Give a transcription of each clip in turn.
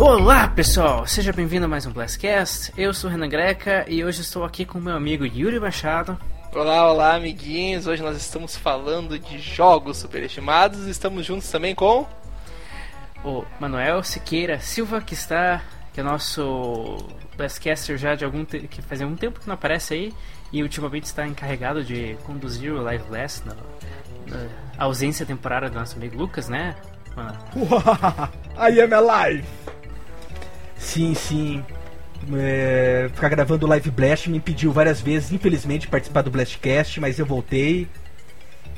Olá pessoal, seja bem-vindo a mais um Blastcast. Eu sou o Renan Greca e hoje estou aqui com meu amigo Yuri Machado. Olá, olá amiguinhos. Hoje nós estamos falando de jogos superestimados. Estamos juntos também com o Manuel Siqueira Silva, que está que é nosso Blastcaster já de algum que faz algum tempo que não aparece aí e ultimamente está encarregado de conduzir o Live Blast na, na ausência temporária do nosso amigo Lucas, né? I am alive! Sim, sim. É, ficar gravando o Live Blast me impediu várias vezes, infelizmente, de participar do Blastcast, mas eu voltei.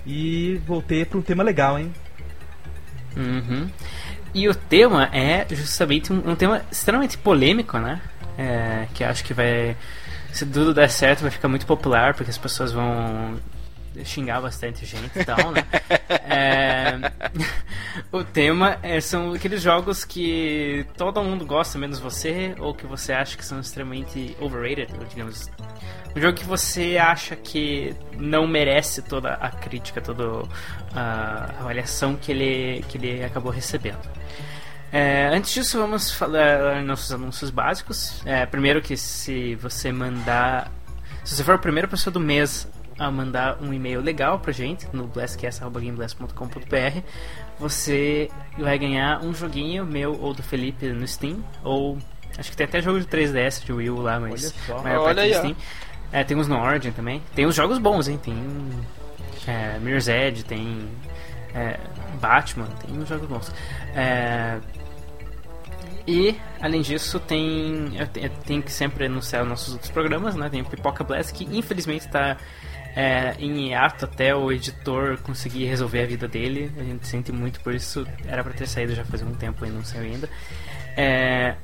E voltei para um tema legal, hein? Uhum. E o tema é justamente um, um tema extremamente polêmico, né? É, que acho que vai. Se tudo der certo, vai ficar muito popular, porque as pessoas vão xingar bastante gente e tal, né? é, o tema é, são aqueles jogos que todo mundo gosta, menos você, ou que você acha que são extremamente overrated, digamos. Um jogo que você acha que não merece toda a crítica, toda a avaliação que ele, que ele acabou recebendo. É, antes disso, vamos falar nossos anúncios básicos. É, primeiro que se você mandar. Se você for a primeira pessoa do mês a mandar um e-mail legal pra gente no blastcast.gameblast.com.br, você vai ganhar um joguinho meu ou do Felipe no Steam, ou acho que tem até jogo de 3DS de Wii U lá, mas olha Olha aí, Steam. É, tem uns no Origin também. Tem uns jogos bons, hein? Tem é, Mirror's Edge, tem é, Batman, tem uns jogos bons. É, e, além disso, tem. Eu tenho que sempre anunciar nossos outros programas, né? Tem o Pipoca Blast, que infelizmente está é, em hiato até o editor conseguir resolver a vida dele. A gente sente muito por isso. Era para ter saído já faz um tempo e não saiu ainda. É,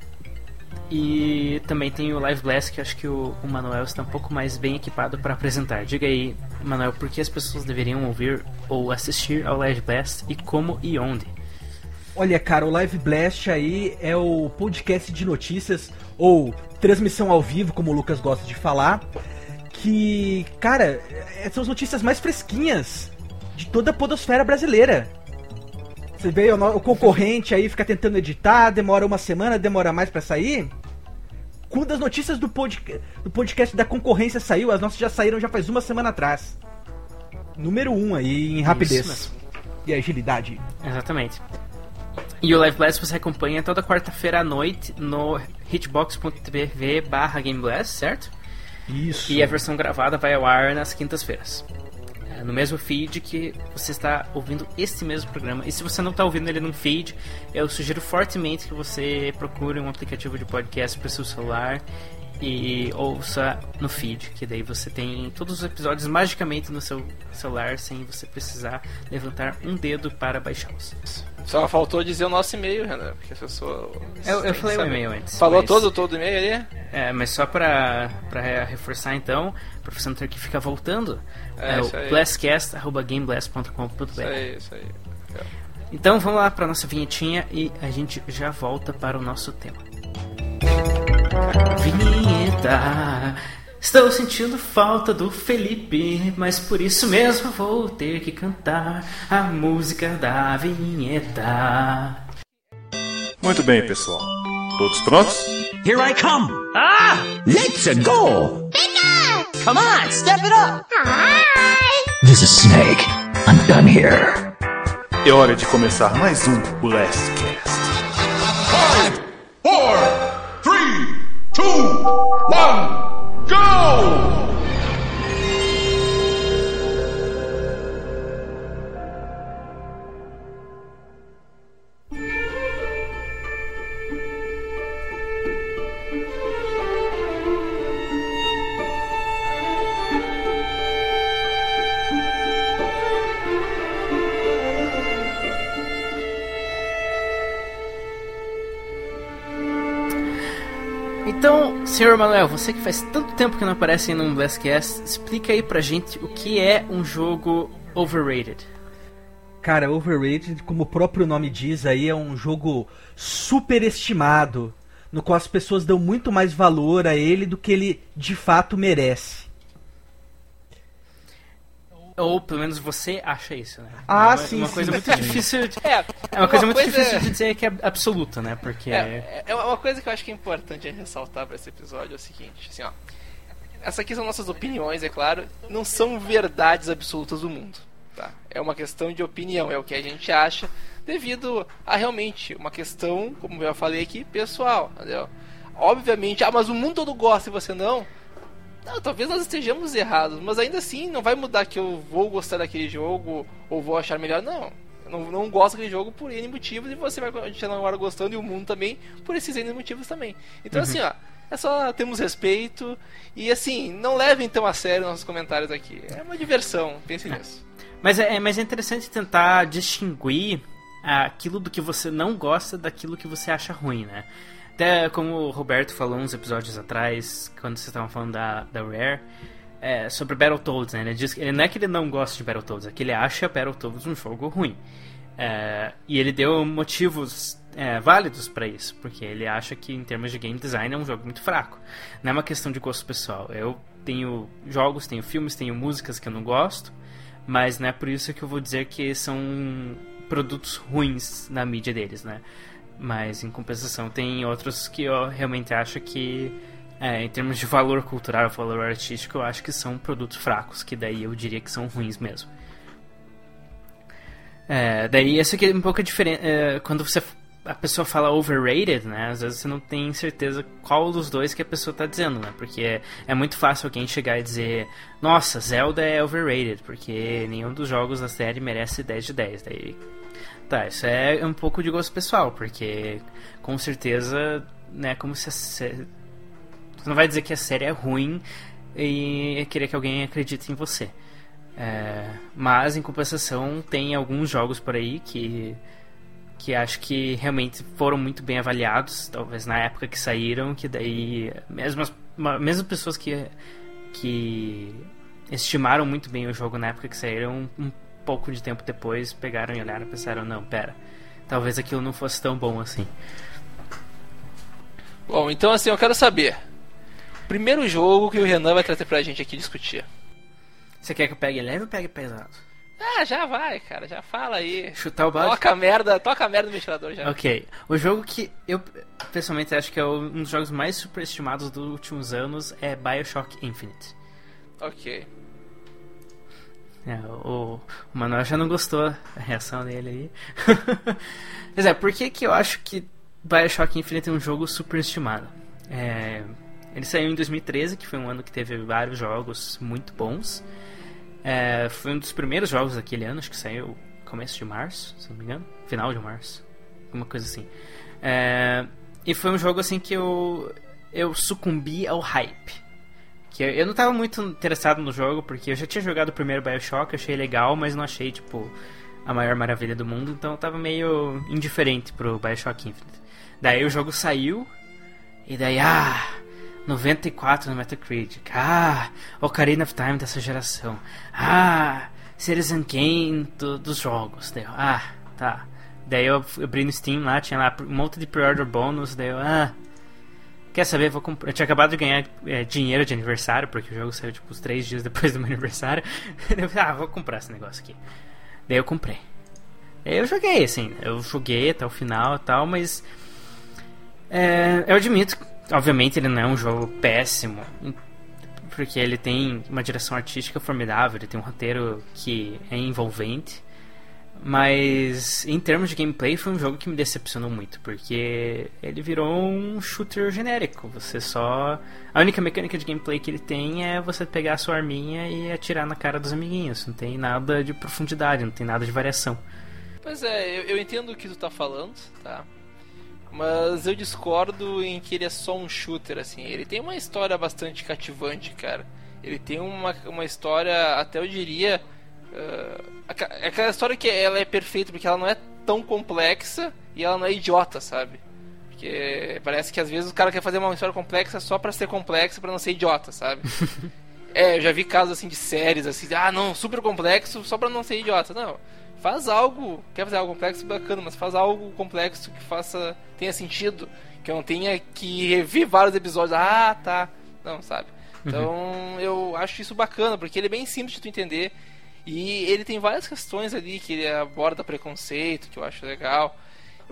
e também tem o Live Blast, que acho que o, o Manuel está um pouco mais bem equipado para apresentar. Diga aí, Manuel, por que as pessoas deveriam ouvir ou assistir ao Live Blast e como e onde? Olha, cara, o Live Blast aí é o podcast de notícias ou transmissão ao vivo, como o Lucas gosta de falar que, cara, é, são as notícias mais fresquinhas de toda a podosfera brasileira. Você vê o, concorrente aí fica tentando editar, demora uma semana, demora mais para sair. Quando as notícias do, pod, do podcast da concorrência saiu, as nossas já saíram já faz uma semana atrás. Número um aí em rapidez e agilidade. Exatamente. E o Live Blast você acompanha toda quarta-feira à noite no hitbox.tv barra Game Blast, certo? Isso. E a versão gravada vai ao ar nas quintas-feiras. É, no mesmo feed que você está ouvindo este mesmo programa. E se você não está ouvindo ele num feed, eu sugiro fortemente que você procure um aplicativo de podcast para o seu celular e ouça no feed, que daí você tem todos os episódios magicamente no seu celular sem você precisar levantar um dedo para baixá-los. Só faltou dizer o nosso e-mail, Renan, porque a pessoa. Eu, eu falei saber. o e-mail antes. Falou mas... todo, todo o e-mail ali? É, mas só para reforçar então, para você não ter que ficar voltando, é, é o blastcast.gameblast.com.br. Isso aí, isso aí. Então vamos lá para nossa vinhetinha e a gente já volta para o nosso tema. Vinheta. Estou sentindo falta do Felipe, mas por isso mesmo vou ter que cantar a música da vinheta. Muito bem, pessoal. Todos prontos? Here I come! Ah! Let's go! Bigger! Come on, step it up! Hi! This is Snake. I'm done here. É hora de começar mais um Last Cast. Five, four, two, one. Go! Então, senhor Manuel, você que faz tanto tempo que não aparece no Blastcast, explica aí pra gente o que é um jogo overrated. Cara, overrated, como o próprio nome diz aí, é um jogo superestimado, no qual as pessoas dão muito mais valor a ele do que ele de fato merece. Ou pelo menos você acha isso, né? Ah, é uma, sim, Uma coisa sim. muito difícil. de- É, É uma coisa muito coisa difícil de dizer que é absoluta, né? Porque. É, é uma coisa que eu acho que é importante ressaltar pra esse episódio é o seguinte, assim, ó. Essas aqui são nossas opiniões, é claro, não são verdades absolutas do mundo, tá? É uma questão de opinião, é o que a gente acha devido a realmente uma questão, como eu já falei aqui, pessoal, entendeu? Obviamente, ah, mas o mundo todo gosta e você não. Não, talvez nós estejamos errados, mas ainda assim não vai mudar que eu vou gostar daquele jogo ou vou achar melhor, não. Eu não, não gosto daquele jogo por N motivos e você vai continuar agora gostando e o mundo também por esses N motivos também. Então, assim, ó, é só temos respeito e, assim, não levem tão a sério nossos comentários aqui. É uma diversão, pense nisso. Mas é, mas é interessante tentar distinguir aquilo do que você não gosta daquilo que você acha ruim, né? Até como o Roberto falou uns episódios atrás, quando vocês estavam falando da, da Rare, é, sobre Battletoads, né? Ele, diz, que- não é que ele não gosta de Battletoads, é que ele acha Battletoads um jogo ruim. É, e ele deu motivos é, válidos pra isso, porque ele acha que em termos de game design é um jogo muito fraco. Não é uma questão de gosto pessoal. Eu tenho jogos, tenho filmes, tenho músicas que eu não gosto, mas não é por isso que eu vou dizer que são produtos ruins na mídia deles, né? Mas em compensação tem outros que eu realmente acho que é, em termos de valor cultural, valor artístico, eu acho que são produtos fracos, que daí eu diria que são ruins mesmo. É, daí essa aqui é um pouco diferente. É, quando você a pessoa fala overrated, né? Às vezes você não tem certeza qual dos dois que a pessoa tá dizendo, né? Porque é, é muito fácil alguém chegar e dizer, nossa, Zelda é overrated, porque nenhum dos jogos da série merece 10 de 10. Daí. Tá, isso é um pouco de gosto pessoal, porque com certeza, né, como se a sé- Você não vai dizer que a série é ruim e querer que alguém acredite em você. É, mas em compensação tem alguns jogos por aí que que acho que realmente foram muito bem avaliados, talvez na época que saíram, que daí mesmo as mesmo pessoas que que estimaram muito bem o jogo na época que saíram, um pouco de tempo depois pegaram e olharam e pensaram, não, pera, talvez aquilo não fosse tão bom assim. Bom, então assim, eu quero saber. Primeiro jogo que o Renan vai trazer pra gente aqui discutir. Você quer que eu pegue leve ou pegue pesado? Ah, já vai, cara, já fala aí. Chutar o balde? Toca a merda, toca a merda no ventilador já. Ok, o jogo que eu pessoalmente acho que é um dos jogos mais superestimados dos últimos anos é Bioshock Infinite. Ok. É, o, Manuel já não gostou da reação dele aí. Mas é, por que, que eu acho que Bioshock Infinite é um jogo superestimado? É, ele saiu em 2013, que foi um ano que teve vários jogos muito bons. É, foi um dos primeiros jogos daquele ano, acho que saiu começo de março, se não me engano. Final de março. Alguma coisa assim. É, e foi um jogo assim que eu, eu sucumbi ao hype. Que eu, eu não tava muito interessado no jogo, porque eu já tinha jogado o primeiro Bioshock, achei legal, mas não achei, tipo, a maior maravilha do mundo, então eu tava meio indiferente pro Bioshock Infinite. Daí o jogo saiu, e daí, ah, 94 no Metacritic, ah, Ocarina of Time dessa geração, ah, Citizen Kane do, dos jogos, daí eu, ah, tá. Daí eu abri no Steam lá, tinha lá um monte de pre-order bônus, daí eu, ah, Quer saber? Vou. Eu tinha acabado de ganhar é, dinheiro de aniversário, porque o jogo saiu tipo uns 3 dias depois do meu aniversário. Eu falei, ah, vou comprar esse negócio aqui. Daí eu comprei. Eu joguei, assim, eu joguei até o final e tal, mas. é, eu admito, obviamente, ele não é um jogo péssimo, porque ele tem uma direção artística formidável, ele tem um roteiro que é envolvente. Mas em termos de gameplay foi um jogo que me decepcionou muito, porque ele virou um shooter genérico. Você só. A única mecânica de gameplay que ele tem é você pegar a sua arminha e atirar na cara dos amiguinhos. Não tem nada de profundidade, não tem nada de variação. Pois é, eu, eu entendo o que tu tá falando, tá? Mas eu discordo em que ele é só um shooter, assim. Ele tem uma história bastante cativante, cara. Ele tem uma, uma história, até eu diria. aca- é aquela história que ela é perfeita porque ela não é tão complexa e ela não é idiota, sabe? Porque parece que às vezes o cara quer fazer uma história complexa só pra ser complexa, pra não ser idiota, sabe? É, eu já vi casos assim de séries assim, ah não, super complexo só pra não ser idiota. Não. Faz algo, quer fazer algo complexo, bacana, mas faz algo complexo que faça, tenha sentido. Que eu não tenha que rever vários episódios. Ah, tá. Não, sabe? Então eu acho isso bacana, porque ele é bem simples de tu entender. E ele tem várias questões ali que ele aborda preconceito, que eu acho legal.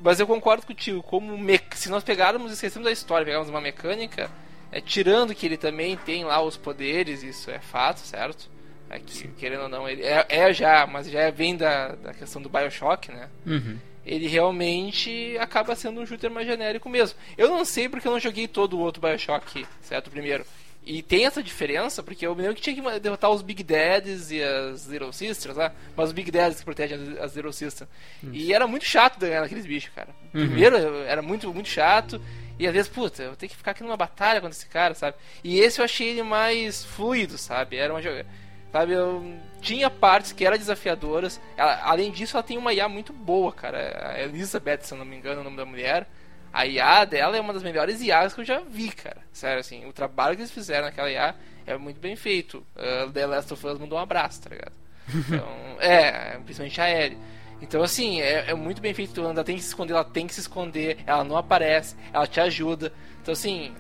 Mas eu concordo contigo, como me... se nós pegarmos e esquecemos da história, pegarmos uma mecânica, é, tirando que ele também tem lá os poderes, isso é fato, certo? É que, querendo ou não, ele é, é já, mas já vem da, da questão do Bioshock, né? Uhum. Ele realmente acaba sendo um shooter mais genérico mesmo. Eu não sei porque eu não joguei todo o outro Bioshock, certo? Primeiro. E tem essa diferença, porque eu me lembro que tinha que derrotar os Big Dads e as Little Sisters, né? Mas os Big Dads que protegem as, Little Sisters. E era muito chato ganhar naqueles bichos, cara. Primeiro era muito, muito chato. E às vezes, puta, eu tenho que ficar aqui numa batalha contra esse cara, sabe? E esse eu achei ele mais fluido, sabe? Era uma jogada. Sabe, eu tinha partes que eram desafiadoras. Ela- além disso, ela tem uma IA muito boa, cara. A Elizabeth, se eu não me engano, é o nome da mulher. A IA dela é uma das melhores IAs que eu já vi, cara. Sério, assim, o trabalho que eles fizeram naquela IA é muito bem feito. Uh, The Last of Us mandou um abraço, tá ligado? Então, é, principalmente a Ellie. Então, assim, é, é muito bem feito. Ela tem que se esconder, ela tem que se esconder, ela não aparece, ela te ajuda. Então, assim,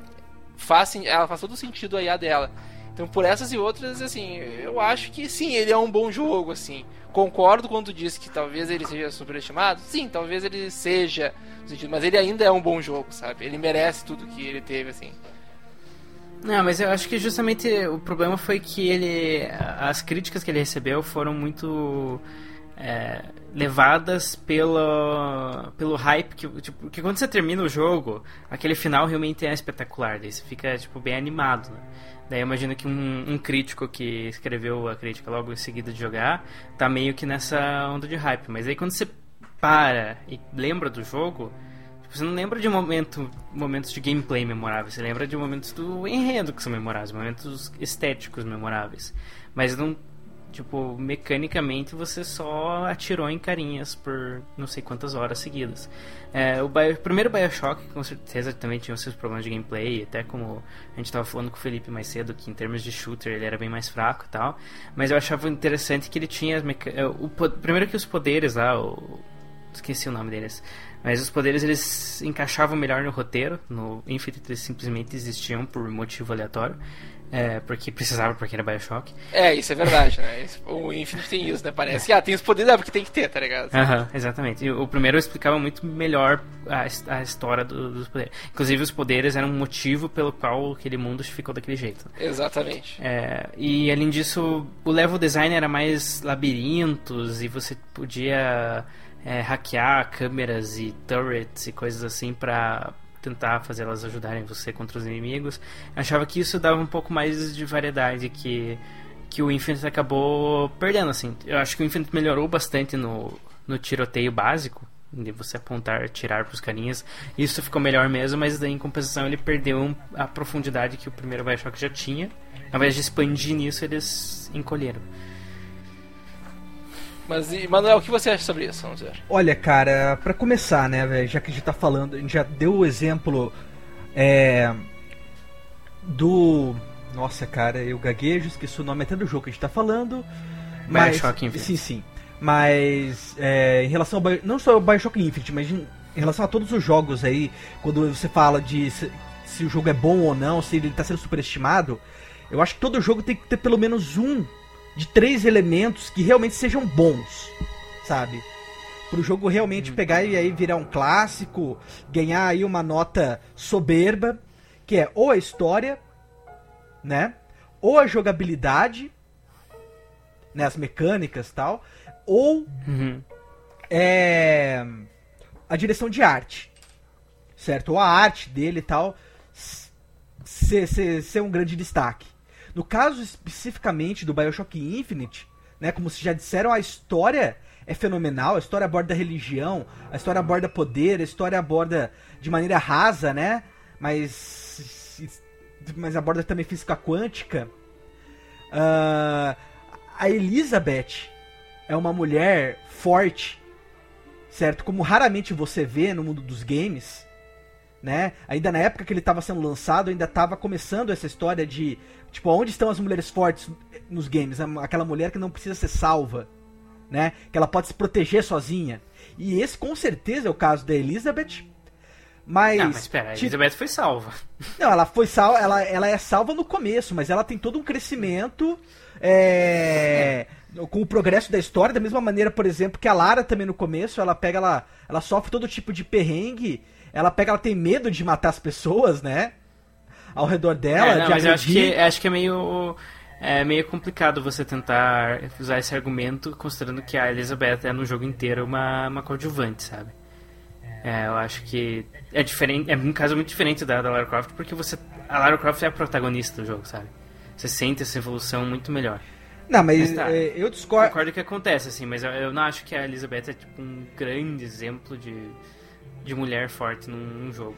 faz, ela faz todo sentido a IA dela. Então, por essas e outras, assim, eu acho que sim, ele é um bom jogo, assim. Concordo quando diz que talvez ele seja superestimado. Sim, talvez ele seja, sentido, mas ele ainda é um bom jogo, sabe? Ele merece tudo que ele teve, assim. Não, mas eu acho que justamente o problema foi que ele. As críticas que ele recebeu foram muito. é, levadas pelo, pelo hype que, tipo, porque quando você termina o jogo, aquele final realmente é espetacular, daí você fica tipo, bem animado. Né? Daí eu imagino que um, um crítico que escreveu a crítica logo em seguida de jogar tá meio que nessa onda de hype. Mas aí quando você para e lembra do jogo, tipo, você não lembra de momento, momentos de gameplay memoráveis, você lembra de momentos do enredo que são memoráveis, momentos estéticos memoráveis. Mas não, tipo, mecanicamente você só atirou em carinhas por não sei quantas horas seguidas. É, o, Bio- o primeiro Bioshock, com certeza, também tinha os seus problemas de gameplay, até como a gente estava falando com o Felipe mais cedo, que em termos de shooter ele era bem mais fraco e tal. Mas eu achava interessante que ele tinha o Primeiro que os poderes lá, o... esqueci o nome deles. Mas os poderes eles encaixavam melhor no roteiro. No Infinite eles simplesmente existiam por motivo aleatório. É, porque precisava, porque era Bioshock. É, isso é verdade, né? O Infinite tem isso, né? Parece que, ah, tem os poderes, é porque tem que ter, tá ligado? Aham, exatamente. E o primeiro explicava muito melhor a, a história do- dos poderes. Inclusive, os poderes eram um motivo pelo qual aquele mundo ficou daquele jeito. Exatamente. É, e além disso, o level design era mais labirintos e você podia é, hackear câmeras e turrets e coisas assim pra tentar fazer elas ajudarem você contra os inimigos. Eu achava que isso dava um pouco mais de variedade que que o Infinite acabou perdendo assim. Eu acho que o Infinite melhorou bastante no, no tiroteio básico. De você apontar, tirar pros carinhas. Isso ficou melhor mesmo, mas daí em compensação ele perdeu a profundidade que o primeiro Bioshock já tinha. Ao invés de expandir nisso, eles encolheram. Mas, e, Manuel, o que você acha sobre isso? Vamos ver. Olha, cara, pra começar, né, velho, já que a gente tá falando, a gente já deu o exemplo é, do. Nossa, cara, eu gaguejo, esqueci o nome até do jogo que a gente tá falando. Mas, Bioshock Infinite. Sim, sim. Mas é, em relação ao Bio- não só ao Bioshock Infinite, mas em, em relação a todos os jogos aí, quando você fala de se, se o jogo é bom ou não, se ele tá sendo superestimado, eu acho que todo jogo tem que ter pelo menos um de três elementos que realmente sejam bons, sabe? Pro jogo realmente pegar e aí virar um clássico, ganhar aí uma nota soberba, que é ou a história, né? Ou a jogabilidade, né, as mecânicas tal, ou Uhum. é a direção de arte, certo? Ou a arte dele e tal ser, ser, ser um grande destaque. No caso especificamente do Bioshock Infinite, né, como vocês já disseram, a história é fenomenal, a história aborda religião, a história aborda poder, a história aborda de maneira rasa, né? Mas mas aborda também física quântica. Ah, a Elizabeth é uma mulher forte, certo? Como raramente você vê no mundo dos games, né? Ainda na época que ele estava sendo lançado, ainda estava começando essa história de, tipo, onde estão as mulheres fortes nos games? Aquela mulher que não precisa ser salva, né? Que ela pode se proteger sozinha. E esse com certeza é o caso da Elizabeth. Mas, Não, mas espera, a Elizabeth foi salva. não, ela foi salva, ela, ela é salva no começo, mas ela tem todo um crescimento é, com o progresso da história, da mesma maneira, por exemplo, que a Lara também no começo, ela pega, ela, ela sofre todo tipo de perrengue, ela pega, ela tem medo de matar as pessoas, né? Ao redor dela, É, não, de mas eu acho agredir. que, acho que é meio. É meio complicado você tentar usar esse argumento considerando que a Elizabeth é no jogo inteiro uma, uma coadjuvante, sabe? É, eu acho que é diferente, é um caso muito diferente da, da Lara Croft, porque você a Lara Croft é a protagonista do jogo, sabe? Você sente essa evolução muito melhor. Não, mas Mas tá. é, eu discordo. Concordo que acontece, assim, mas eu, eu não acho que a Elizabeth é tipo um grande exemplo de, de mulher forte num, num jogo.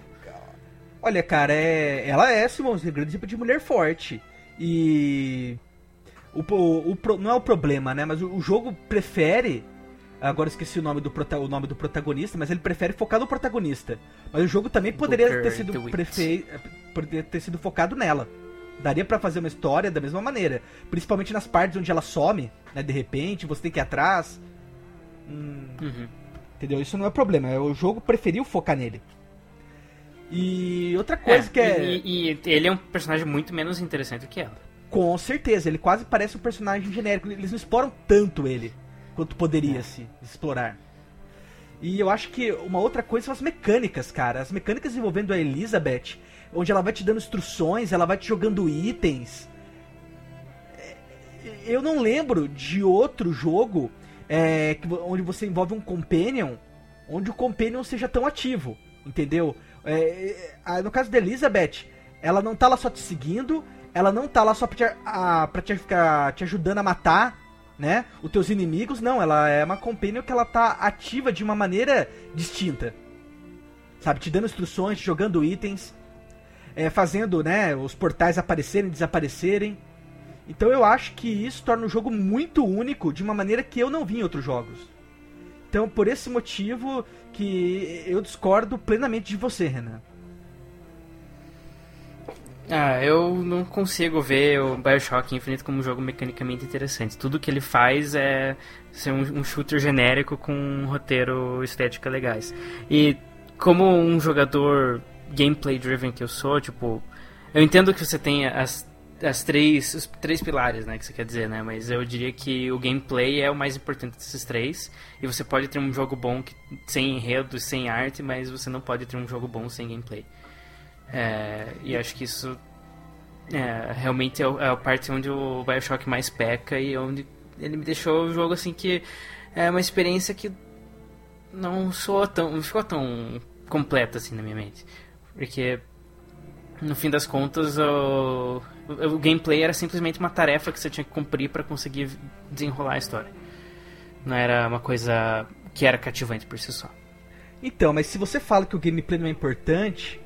Olha, cara, é... ela é, Simão, um grande tipo de mulher forte. E. O, o, o pro- não é o problema, né? Mas o, o jogo prefere. Agora eu esqueci o nome, do prota- o nome do protagonista, mas ele prefere focar no protagonista. Mas o jogo também poderia Booker ter sido, prefe... poderia ter sido focado nela. Daria pra fazer uma história da mesma maneira. Principalmente nas partes onde ela some, né? De repente, você tem que ir atrás. Hum, Uhum. Entendeu? Isso não é problema. O jogo preferiu focar nele. E outra coisa É, que é. E, e ele é um personagem muito menos interessante que ela. Com certeza, ele quase parece um personagem genérico. Eles não exploram tanto ele quanto É. poderia se explorar. E eu acho que uma outra coisa são as mecânicas, cara. As mecânicas envolvendo a Elizabeth, onde ela vai te dando instruções, ela vai te jogando itens. É, Eu não lembro de outro jogo é, onde você envolve um companion, onde o companion seja tão ativo, entendeu? É, é, a- no caso da Elizabeth, ela não tá lá só te seguindo, ela não tá lá só pra te, a, pra te ficar te ajudando a matar, né? Os teus inimigos, não, ela é uma companion que ela tá ativa de uma maneira distinta. Sabe, te dando instruções, te jogando itens, é, fazendo, né, os portais aparecerem, desaparecerem. Então eu acho que isso torna o jogo muito único de uma maneira que eu não vi em outros jogos. Então, por esse motivo que eu discordo plenamente de você, Renan. Ah, eu não consigo ver o Bioshock Infinite como um jogo mecanicamente interessante. Tudo que ele faz é ser um, um shooter genérico com um roteiro estética legais. E como um jogador gameplay driven que eu sou, tipo, eu entendo que você tem as, as três, os três pilares, né, que você quer dizer, né, mas eu diria que o gameplay é o mais importante desses três, e você pode ter um jogo bom que, sem enredo, sem arte, mas você não pode ter um jogo bom sem gameplay. É, e acho que isso é, realmente é, é a parte onde o Bioshock mais peca e onde ele me deixou o jogo assim que é uma experiência que não soou tão, não ficou tão completa assim na minha mente. Porque no fim das contas o, o, gameplay era simplesmente uma tarefa que você tinha que cumprir para conseguir desenrolar a história. Não era uma coisa que era cativante por si só. Então, mas se você fala que o gameplay não é importante,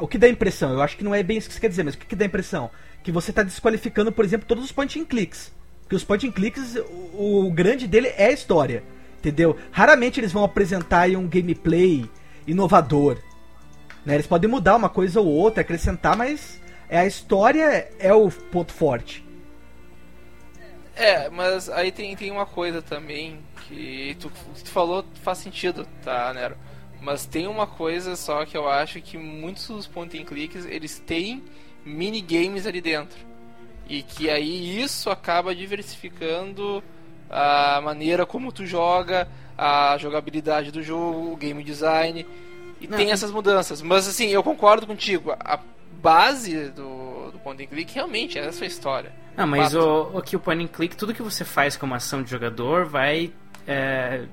o que dá a impressão? Eu acho que não é bem isso que você quer dizer, mas o que, dá a impressão? Que você está desqualificando, por exemplo, todos os point and clicks. Porque os point and clicks, o, o grande dele é a história. Entendeu? Raramente eles vão apresentar um gameplay inovador. Né? Eles podem mudar uma coisa ou outra, acrescentar, mas é a história é o ponto forte. É, mas aí tem, tem uma coisa também que tu, tu falou faz sentido, tá, Nero? Mas tem uma coisa só que eu acho que muitos dos point and clicks eles têm minigames ali dentro. E que aí isso acaba diversificando a maneira como tu joga, a jogabilidade do jogo, o game design. E Não, tem essas mudanças. Mas assim, eu concordo contigo. A base do, do point and click realmente é a sua história. Ah, mas o, o que o point and click, tudo que você faz como ação de jogador vai é,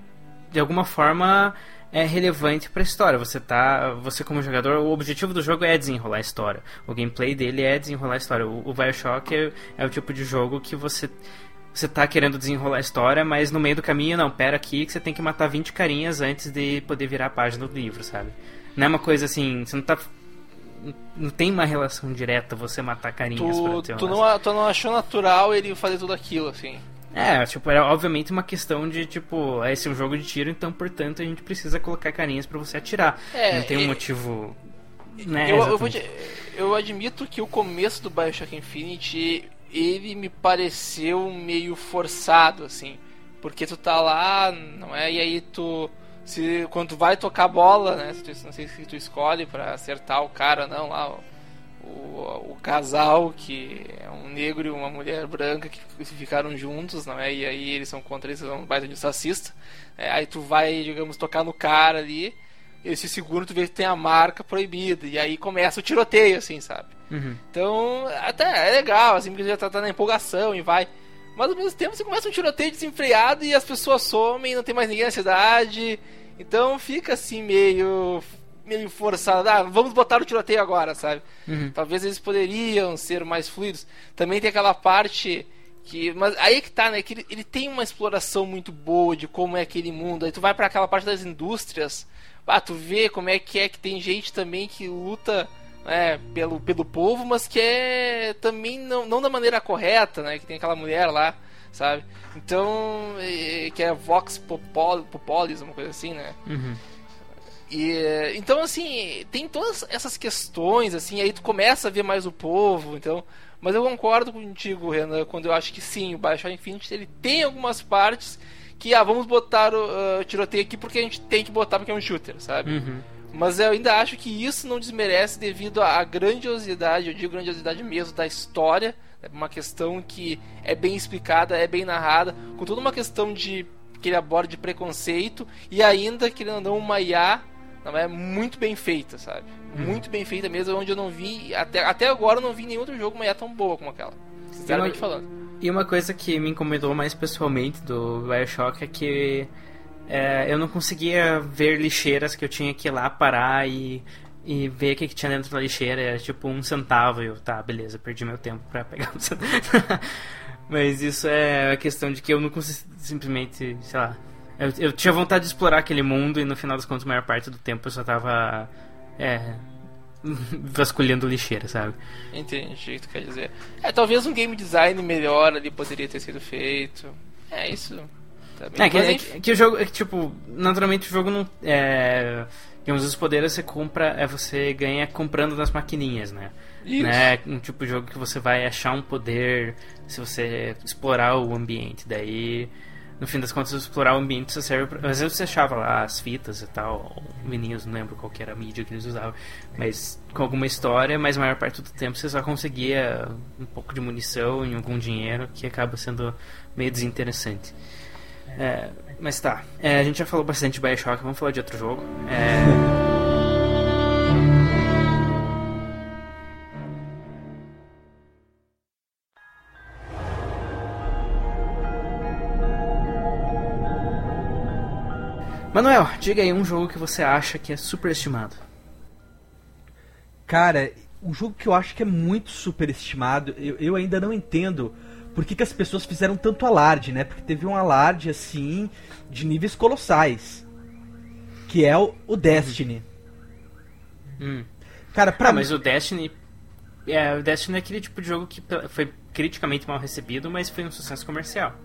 de alguma forma é relevante para a história. Você tá, você como jogador, o objetivo do jogo é desenrolar a história. O gameplay dele é desenrolar a história. O, o BioShock é, é o tipo de jogo que você você tá querendo desenrolar a história, mas no meio do caminho, não, pera aqui que você tem que matar 20 carinhas antes de poder virar a página do livro, sabe? Não é uma coisa assim, você não tá não tem uma relação direta você matar carinhas pra Tu, ter tu, não, tu não achou natural ele fazer tudo aquilo, assim. é, tipo, era obviamente uma questão de, tipo, esse é um jogo de tiro, então, portanto, a gente precisa colocar carinhas pra você atirar. É, não tem um motivo. Né, eu, eu, te- eu admito que o começo do Bioshock Infinity ele me pareceu meio forçado, assim. Porque tu tá lá, não é? E aí tu. Se, quando tu vai tocar a bola, né? se tu- não sei se tu escolhe pra acertar o cara ou não lá. O, o, casal que é um negro e uma mulher branca que ficaram juntos, não é? E aí eles são contra eles, são mais de racista. É, aí tu vai, digamos, tocar no cara ali, eles se seguram, tu vê que tem a marca proibida, e aí começa o tiroteio, assim, sabe? Uhum. Então, até é legal, assim, porque já tá, tá na empolgação e vai. Mas ao mesmo tempo você começa um tiroteio desenfreado e as pessoas somem, não tem mais ninguém na cidade. Então fica assim meio meio forçado. Ah, vamos botar o tiroteio agora, sabe? Uhum. Talvez eles poderiam ser mais fluidos. Também tem aquela parte que, mas aí que tá, né? Que ele, ele tem uma exploração muito boa de como é aquele mundo. Aí tu vai para aquela parte das indústrias, ah, tu vê como é que é que tem gente também que luta né, pelo, pelo povo, mas que é também não, não da maneira correta, né? Que tem aquela mulher lá, sabe? Então, é, que é Vox Popol, Populis, uma coisa assim, né? Uhum. E, então, assim, tem todas essas questões, assim, aí tu começa a ver mais o povo, então... Mas eu concordo contigo, Renan, quando eu acho que sim, o Bioshock Infinite, ele tem algumas partes que, ah, vamos botar o uh, tiroteio aqui porque a gente tem que botar porque é um shooter, sabe? Uhum. Mas eu ainda acho que isso não desmerece devido à grandiosidade, eu digo grandiosidade mesmo, da história. É uma questão que é bem explicada, é bem narrada, com toda uma questão de que ele aborda de preconceito e ainda, querendo não, uma IA não, é muito bem feita, sabe? Muito bem feita mesmo, onde eu não vi, até, até agora eu não vi nenhum outro jogo uma IA tão boa como aquela. Sinceramente falando. E uma coisa que me incomodou mais pessoalmente do Bioshock é que é, eu não conseguia ver lixeiras que eu tinha que ir lá parar e, e ver o que, que tinha dentro da lixeira. Era tipo um centavo e eu, tá, beleza, perdi meu tempo pra pegar um centavo. Mas isso é a questão de que eu não consigo simplesmente, sei lá. Eu, eu tinha vontade de explorar aquele mundo e no final das contas, a maior parte do tempo eu só tava. É. vasculhando lixeira, sabe? Entendi o que tu quer dizer. É, talvez um game design melhor ali poderia ter sido feito. É isso. Tá é, que, é, que, o jogo, é que, tipo, naturalmente o jogo não. É, digamos, os poderes você compra, é você ganha comprando nas maquininhas, né? Isso. Né? Um tipo de jogo que você vai achar um poder se você explorar o ambiente. Daí, no fim das contas, explorar o ambiente só serve pra... Às vezes você achava lá as fitas e tal, meninos, não lembro qual que era a mídia que eles usavam, mas com alguma história, mas a maior parte do tempo você só conseguia um pouco de munição e algum dinheiro que acaba sendo meio desinteressante. É, mas tá, é, a gente já falou bastante de Bioshock, vamos falar de outro jogo. É... Manuel, diga aí um jogo que você acha que é superestimado. Cara, um jogo que eu acho que é muito superestimado, eu, eu ainda não entendo por que, que as pessoas fizeram tanto alarde, né? Porque teve um alarde, assim, de níveis colossais. Que é o, o Destiny. Hum. Cara, pra Ah, mim. mas o Destiny. É, o Destiny é aquele tipo de jogo que foi criticamente mal recebido, mas foi um sucesso comercial.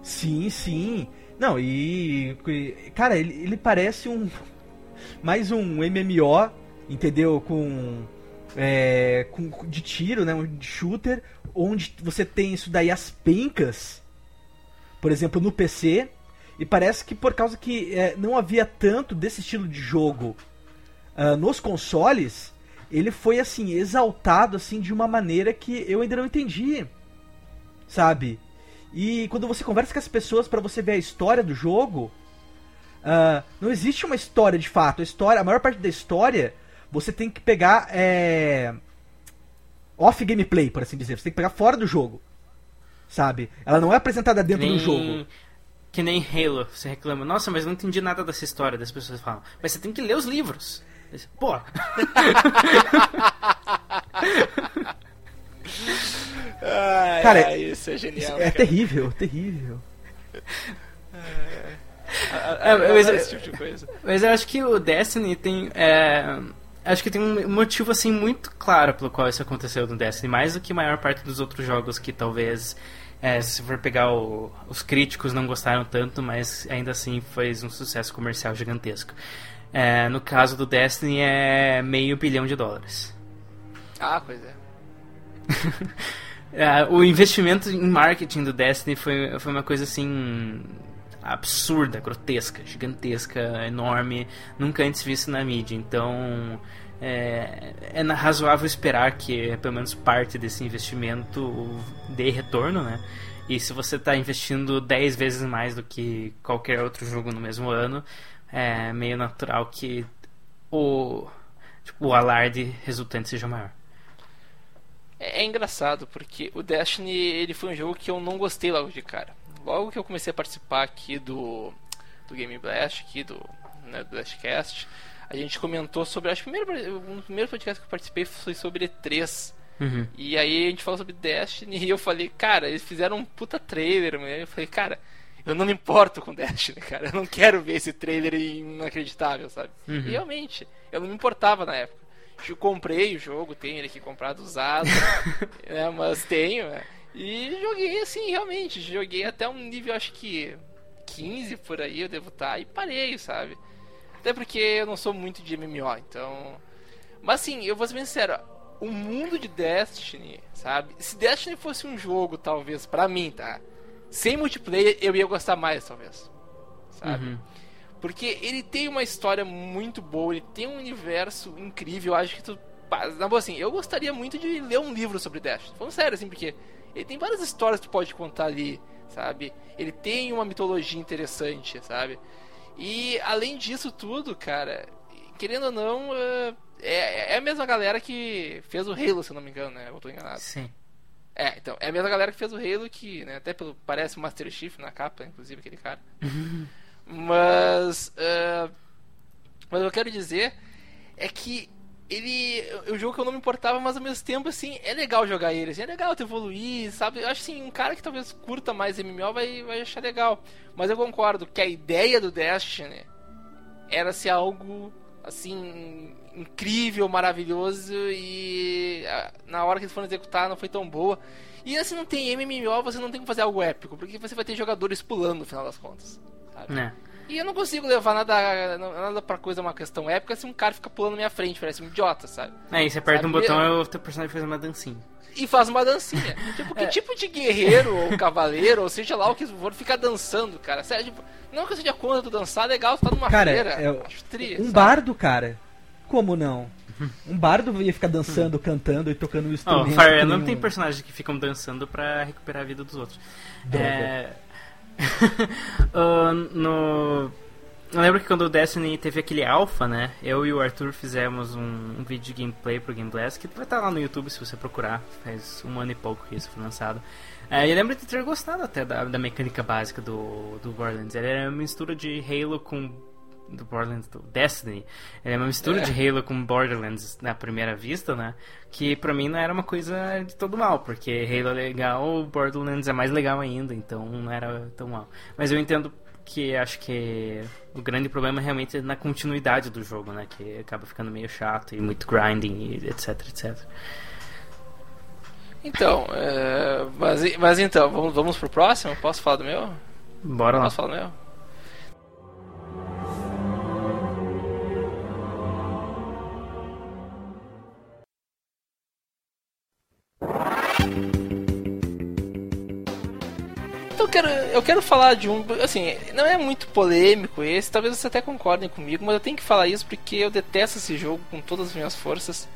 Sim, sim. Não, e. e- Cara, ele, ele parece um. Mais um MMO, entendeu? Com. É, com de tiro, né? Um shooter, onde você tem isso daí as pencas, por exemplo, no PC. E parece que por causa que é, não havia tanto desse estilo de jogo ah, nos consoles, ele foi assim, exaltado assim de uma maneira que eu ainda não entendi. Sabe? E quando você conversa com as pessoas pra você ver a história do jogo, ah, não existe uma história de fato. A história, a maior parte da história, você tem que pegar é, off gameplay, por assim dizer. Você tem que pegar fora do jogo, sabe? Ela não é apresentada dentro nem, do jogo. Que nem Halo, você reclama, nossa, mas não entendi nada dessa história, das pessoas falam, mas você tem que ler os livros. Pô, Ai, Cara, ai, isso é genial. é cara. terrível, terrível. É, mas- esse tipo de coisa. Mas eu acho que o Destiny tem. é, acho que tem um motivo assim muito claro pelo qual isso aconteceu no Destiny, mais do que a maior parte dos outros jogos que talvez. é, se for pegar o- os críticos não gostaram tanto, mas ainda assim fez um sucesso comercial gigantesco. É, no caso do Destiny é meio bilhão de dólares. Ah, pois é. É, o investimento em marketing do Destiny foi, foi uma coisa assim absurda, grotesca, gigantesca, enorme, nunca antes visto na mídia. Então é, é razoável esperar que pelo menos parte desse investimento dê retorno, né? E se você está investindo 10 vezes mais do que qualquer outro jogo no mesmo ano, é meio natural que o, tipo, o alarde resultante seja maior. É, é engraçado, porque o Destiny ele foi um jogo que eu não gostei logo de cara. Logo que eu comecei a participar aqui do, do Game Blast, aqui do, né, do Blastcast, a gente comentou sobre. Acho que o primeiro, dos primeiros podcasts que eu participei foi sobre E3. Uhum. E aí a gente falou sobre Destiny e eu falei, cara, eles fizeram um puta trailer, mano. Eu falei, cara, eu não me importo com Destiny, cara. Eu não quero ver esse trailer inacreditável, sabe? Uhum. E realmente, eu não me importava na época. Eu comprei o jogo, tenho ele aqui comprado usado, né, mas tenho, né? E joguei assim, realmente. Joguei até um nível, acho que 15 por aí eu devo estar, e parei, sabe? Até porque eu não sou muito de MMO, então. Mas assim, eu vou ser bem sincero, o mundo de Destiny, sabe? Se Destiny fosse um jogo, talvez, pra mim, tá? Sem multiplayer, eu ia gostar mais, talvez. Sabe? Uhum. Porque ele tem uma história muito boa, ele tem um universo incrível. Eu acho que tu. Na boa, assim, eu gostaria muito de ler um livro sobre Destiny. Falando sério, assim, porque ele tem várias histórias que tu pode contar ali, sabe? Ele tem uma mitologia interessante, sabe? E além disso tudo, cara, querendo ou não, eh, é, é a mesma galera que fez o Halo, se eu não me engano, né? Eu tô enganado. Sim. É, então, é a mesma galera que fez o Halo, que, né, até pelo, parece o Master Chief na capa, inclusive, aquele cara. Mas, eh, mas o que eu quero dizer é que ele é um jogo que eu não me importava, mas ao mesmo tempo, assim, é legal jogar ele, assim, é legal tu evoluir, sabe? Eu acho assim, um cara que talvez curta mais MMO vai, vai achar legal. Mas eu concordo que a ideia do Destiny era ser algo, assim, incrível, maravilhoso e na hora que eles foram executar não foi tão boa. E assim, não tem MMO, você não tem que fazer algo épico, porque você vai ter jogadores pulando no final das contas, sabe? Né? E eu não consigo levar nada, nada pra coisa uma questão épica se um cara fica pulando na minha frente, parece um idiota, sabe? Aí você aperta um botão e o teu personagem faz uma dancinha. E faz uma dancinha. tipo, que tipo de guerreiro ou cavaleiro, ou seja lá o que for, fica dançando, cara? Sério, tipo, não que eu seja contra tu dançar, legal, tu tá numa Cara, feira. é- acho tri, Um sabe? bardo, cara. Como não? Um bardo ia ficar dançando, cantando e tocando um instrumento. Fire que Emblem nem tem personagens que ficam dançando pra recuperar a vida dos outros. Droga. É... Ah, no... Eu lembro que quando o Destiny teve aquele alpha, né? Eu e o Arthur fizemos um, um vídeo de gameplay pro Game Blast, que vai estar lá no YouTube se você procurar. Faz um ano e pouco que isso foi lançado. É, eu lembro de ter gostado até da, da mecânica básica do, do Borderlands. Ele era uma mistura de Halo com. Do Borderlands, do Destiny. Ele é uma mistura É. de Halo com Borderlands na primeira vista, né? Que pra mim não era uma coisa de todo mal, porque Halo é legal, Borderlands é mais legal ainda, então não era tão mal. Mas eu entendo que acho que o grande problema é realmente na continuidade do jogo, né? Que acaba ficando meio chato e muito grinding e etc, etc. Então, é, mas, mas então, vamos, vamos pro próximo? Posso falar do meu? Bora lá. Posso falar do meu? Então eu quero, eu quero falar de um. Assim, não é muito polêmico esse, talvez vocês até concordem comigo, mas eu tenho que falar isso porque eu detesto esse jogo com todas as minhas forças.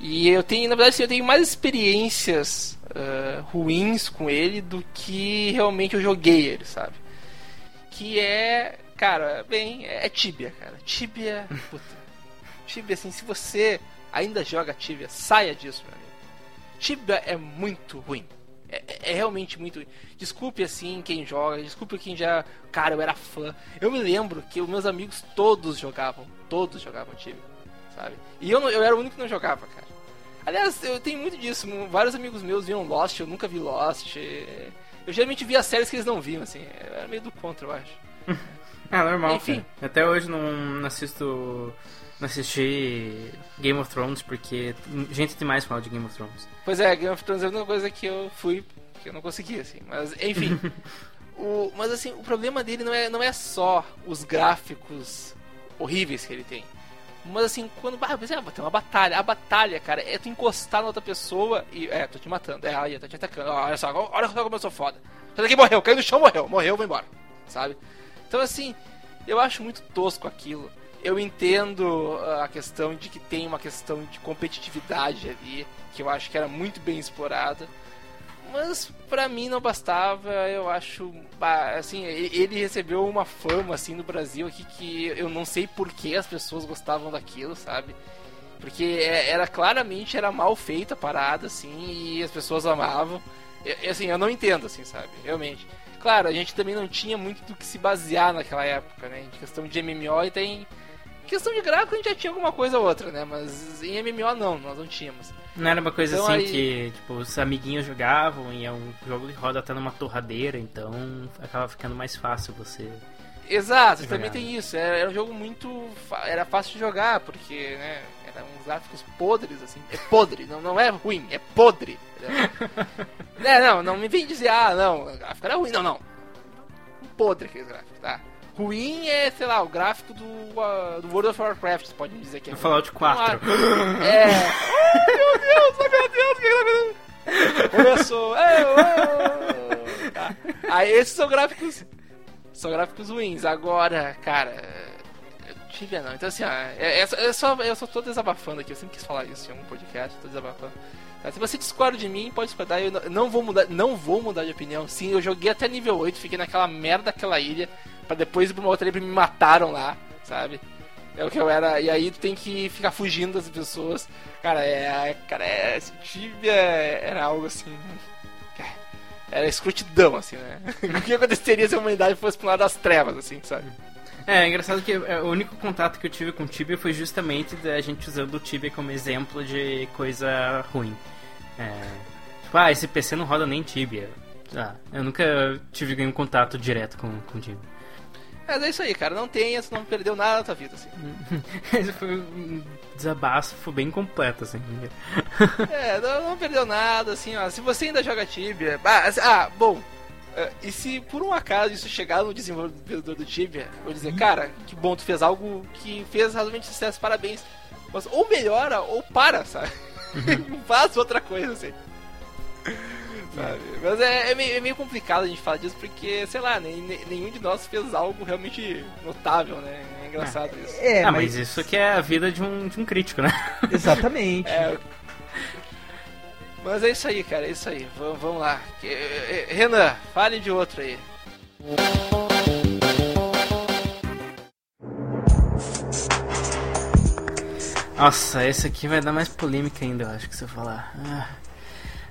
E eu tenho, na verdade, assim, eu tenho mais experiências ah, ruins com ele do que realmente eu joguei ele, sabe? Que é, cara, bem, é Tibia, cara. Tibia, puta. Tibia, assim, se você ainda joga Tibia, saia disso, meu amigo. Tibia é muito ruim. É, é- é realmente muito ruim. Desculpe, assim, quem joga, desculpe quem já. Cara, eu era fã. Eu me lembro que os meus amigos todos jogavam, todos jogavam Tibia, sabe? E eu, não- eu era o único que não jogava, cara. Aliás, eu tenho muito disso. Vários amigos meus viam Lost, eu nunca vi Lost. Eu geralmente via séries que eles não viam, assim. Eu era meio do contra, eu acho. Ah, normal. Enfim. cara. Até hoje não assisto. Não assisti Game of Thrones porque gente demais fala de Game of Thrones. Pois é, Game of Thrones é a única coisa que eu fui, que eu não consegui, assim. Mas, enfim. o, mas, assim, o problema dele não é, não é só os gráficos horríveis que ele tem. Mas, assim, quando. Ah, mas é, tem uma batalha. A batalha, cara, é tu encostar na outra pessoa e. É, tô te matando. É, aí, tô te atacando. Olha só, olha só como eu sou foda. Esse daqui morreu, caiu no chão, morreu. Morreu, vou embora. sabe? Então assim, eu acho muito tosco aquilo. Eu entendo ah, a questão de que tem uma questão de competitividade ali, que eu acho que era muito bem explorada. Mas pra mim não bastava, eu acho, assim, ele recebeu uma fama assim no Brasil aqui que eu não sei por que as pessoas gostavam daquilo, sabe? Porque é- era claramente era mal feita a parada assim e as pessoas amavam. Assim, eu não entendo assim, sabe? Realmente. Claro, a gente também não tinha muito do que se basear naquela época, né? Em questão de MMO e tem questão de gráfico a gente já tinha alguma coisa ou outra, né? Mas em MMO não, nós não tínhamos. Não era uma coisa Então, assim aí- que, tipo, os amiguinhos jogavam e é um jogo que roda até numa torradeira, então acaba ficando mais fácil você. Exato, Jogar, também tem isso. Era, era um jogo muito. Era fácil de jogar, porque, né? Eram uns gráficos podres, assim. É podre, não, não é ruim, é podre. é, não, não me vem dizer, ah, não, o gráfico era ruim, não, não. Podre aqueles gráficos, tá? Ruim é, sei lá, o gráfico do, ah, do World of Warcraft, você pode me dizer que é. Fallout 4. Não, É. Ai, meu Deus, ai, meu Deus, o que tá acontecendo? Começou. Ei, ô, tá. Aí esses são gráficos. São gráficos ruins. Agora, cara. Eu tive não. Então assim, ó, é, é eu, só, eu só tô desabafando aqui. Eu sempre quis falar isso em algum podcast, tô desabafando. Tá? Se você discorda de mim, pode discordar. Eu não, não vou mudar, não vou mudar de opinião. Sim, eu joguei até nível 8, fiquei naquela merda daquela ilha. Pra depois ir pra uma outra ilha me mataram lá, sabe? É o que eu era. E aí tu tem que ficar fugindo das pessoas. Cara, é. Cara, é. Esse Tibia era algo assim. Era escrutidão, assim, né? o que aconteceria se a humanidade fosse pro lado das trevas, assim, sabe? É, é engraçado que é, o único contato que eu tive com o Tibia foi justamente da gente usando o Tibia como exemplo de coisa ruim. É, tipo, ah, esse PC não roda nem Tibia. Ah, eu nunca tive nenhum contato direto com, com o Tibia. Mas é isso aí, cara. Não tenha, tu não perdeu nada na tua vida, assim. Esse foi um desabafo bem completo, assim. É, não, não perdeu nada, assim, ó. Se você ainda joga Tibia. Ah, assim, ah, bom. eh, E se por um acaso isso chegar no desenvolvedor do Tibia, vou dizer, cara, que bom, tu fez algo que fez razoavelmente sucesso, parabéns. Mas ou melhora ou para, sabe? Faz outra coisa, assim. Sabe? Mas é, é meio, é meio complicado a gente falar disso porque, sei lá, nem, nenhum de nós fez algo realmente notável, né? É engraçado isso. É, ah, mas isso que é a vida de um, de um crítico, né? Exatamente. É. Mas é isso aí, cara, é isso aí. Vamos, vamos lá. Que- eh, Renan, fale de outro aí. Nossa, esse aqui vai dar mais polêmica ainda, eu acho que se eu falar. Ah.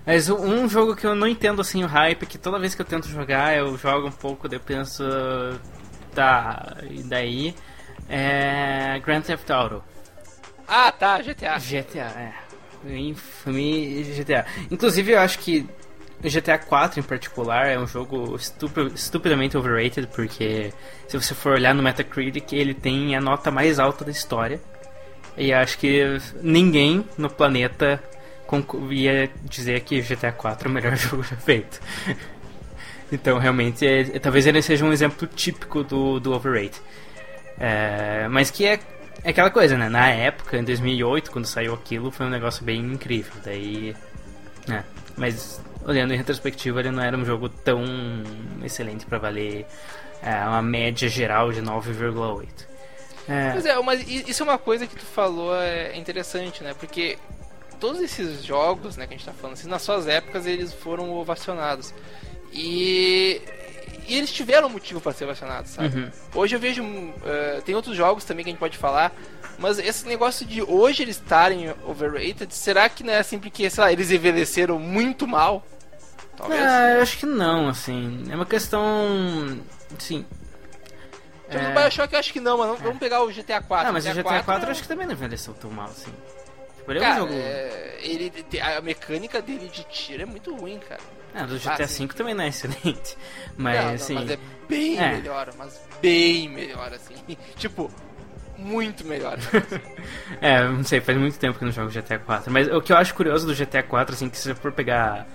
Mas um jogo que eu não entendo assim o hype, que toda vez que eu tento jogar, eu jogo um pouco, eu penso. Tá, e daí? É. Grand Theft Auto. Ah, tá, GTA. GTA, é. Infame GTA. Inclusive, eu acho que GTA 4 em particular é um jogo estupi- estupidamente overrated, porque se você for olhar no Metacritic, ele tem a nota mais alta da história. E acho que ninguém no planeta ia dizer que GTA 4 é o melhor jogo já feito. então, realmente, é- é- talvez ele seja um exemplo típico do, do overrate. É, mas que é, é aquela coisa, né? Na época, em 2008, quando saiu aquilo, foi um negócio bem incrível. Daí. né? Mas, olhando em retrospectiva, ele não era um jogo tão excelente pra valer é, uma média geral de 9,8. É, Pois é, mas isso é uma coisa que tu falou é interessante, né? Porque todos esses jogos, né, que a gente tá falando, assim, nas suas épocas eles foram ovacionados. E, e eles tiveram motivo para ser ovacionados, sabe? Uhum. Hoje eu vejo. eh, tem outros jogos também que a gente pode falar. Mas esse negócio de hoje eles estarem overrated, será que não é assim porque, sei lá, eles envelheceram muito mal? Talvez. Ah, eu acho que não, assim. É uma questão. Sim. Tipo, é- no Bioshock eu acho que não, mas vamos- vamos pegar o GTA 4. Ah, mas o GTA 4 é- eu acho que também não envelheceu tão mal, assim. Tipo, é um Cara, jogo. é, ele, a mecânica dele de tiro é muito ruim, cara. Ah, do GTA. V também não é excelente. Mas, Não, não, assim. mas é bem é. melhor, mas bem melhor, assim. tipo, muito melhor. É, não sei, faz muito tempo que eu não jogo GTA 4. Mas o que eu acho curioso do GTA 4, assim, que se você for pegar.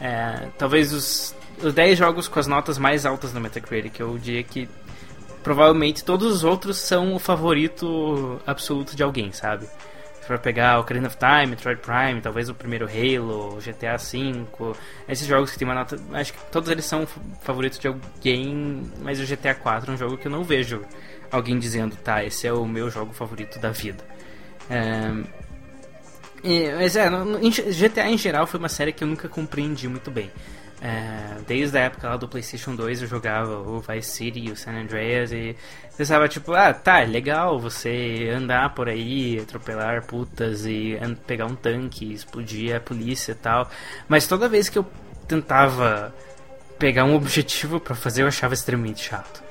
é, talvez os, os 10 jogos com as notas mais altas no Metacritic, eu diria que provavelmente todos os outros são o favorito absoluto de alguém, sabe? Pra pegar Ocarina of Time, Metroid Prime, talvez o primeiro Halo, GTA V, esses jogos que tem uma nota. Acho que todos eles são favoritos de alguém, mas o GTA 4 é um jogo que eu não vejo alguém dizendo, tá, esse é o meu jogo favorito da vida. É, mas é, GTA em geral foi uma série que eu nunca compreendi muito bem. É, desde a época lá do PlayStation 2 eu jogava o Vice City o San Andreas e pensava tipo, ah, tá, é legal você andar por aí, atropelar putas e pegar um tanque, explodir a polícia e tal. Mas toda vez que eu tentava pegar um objetivo pra fazer eu achava extremamente chato.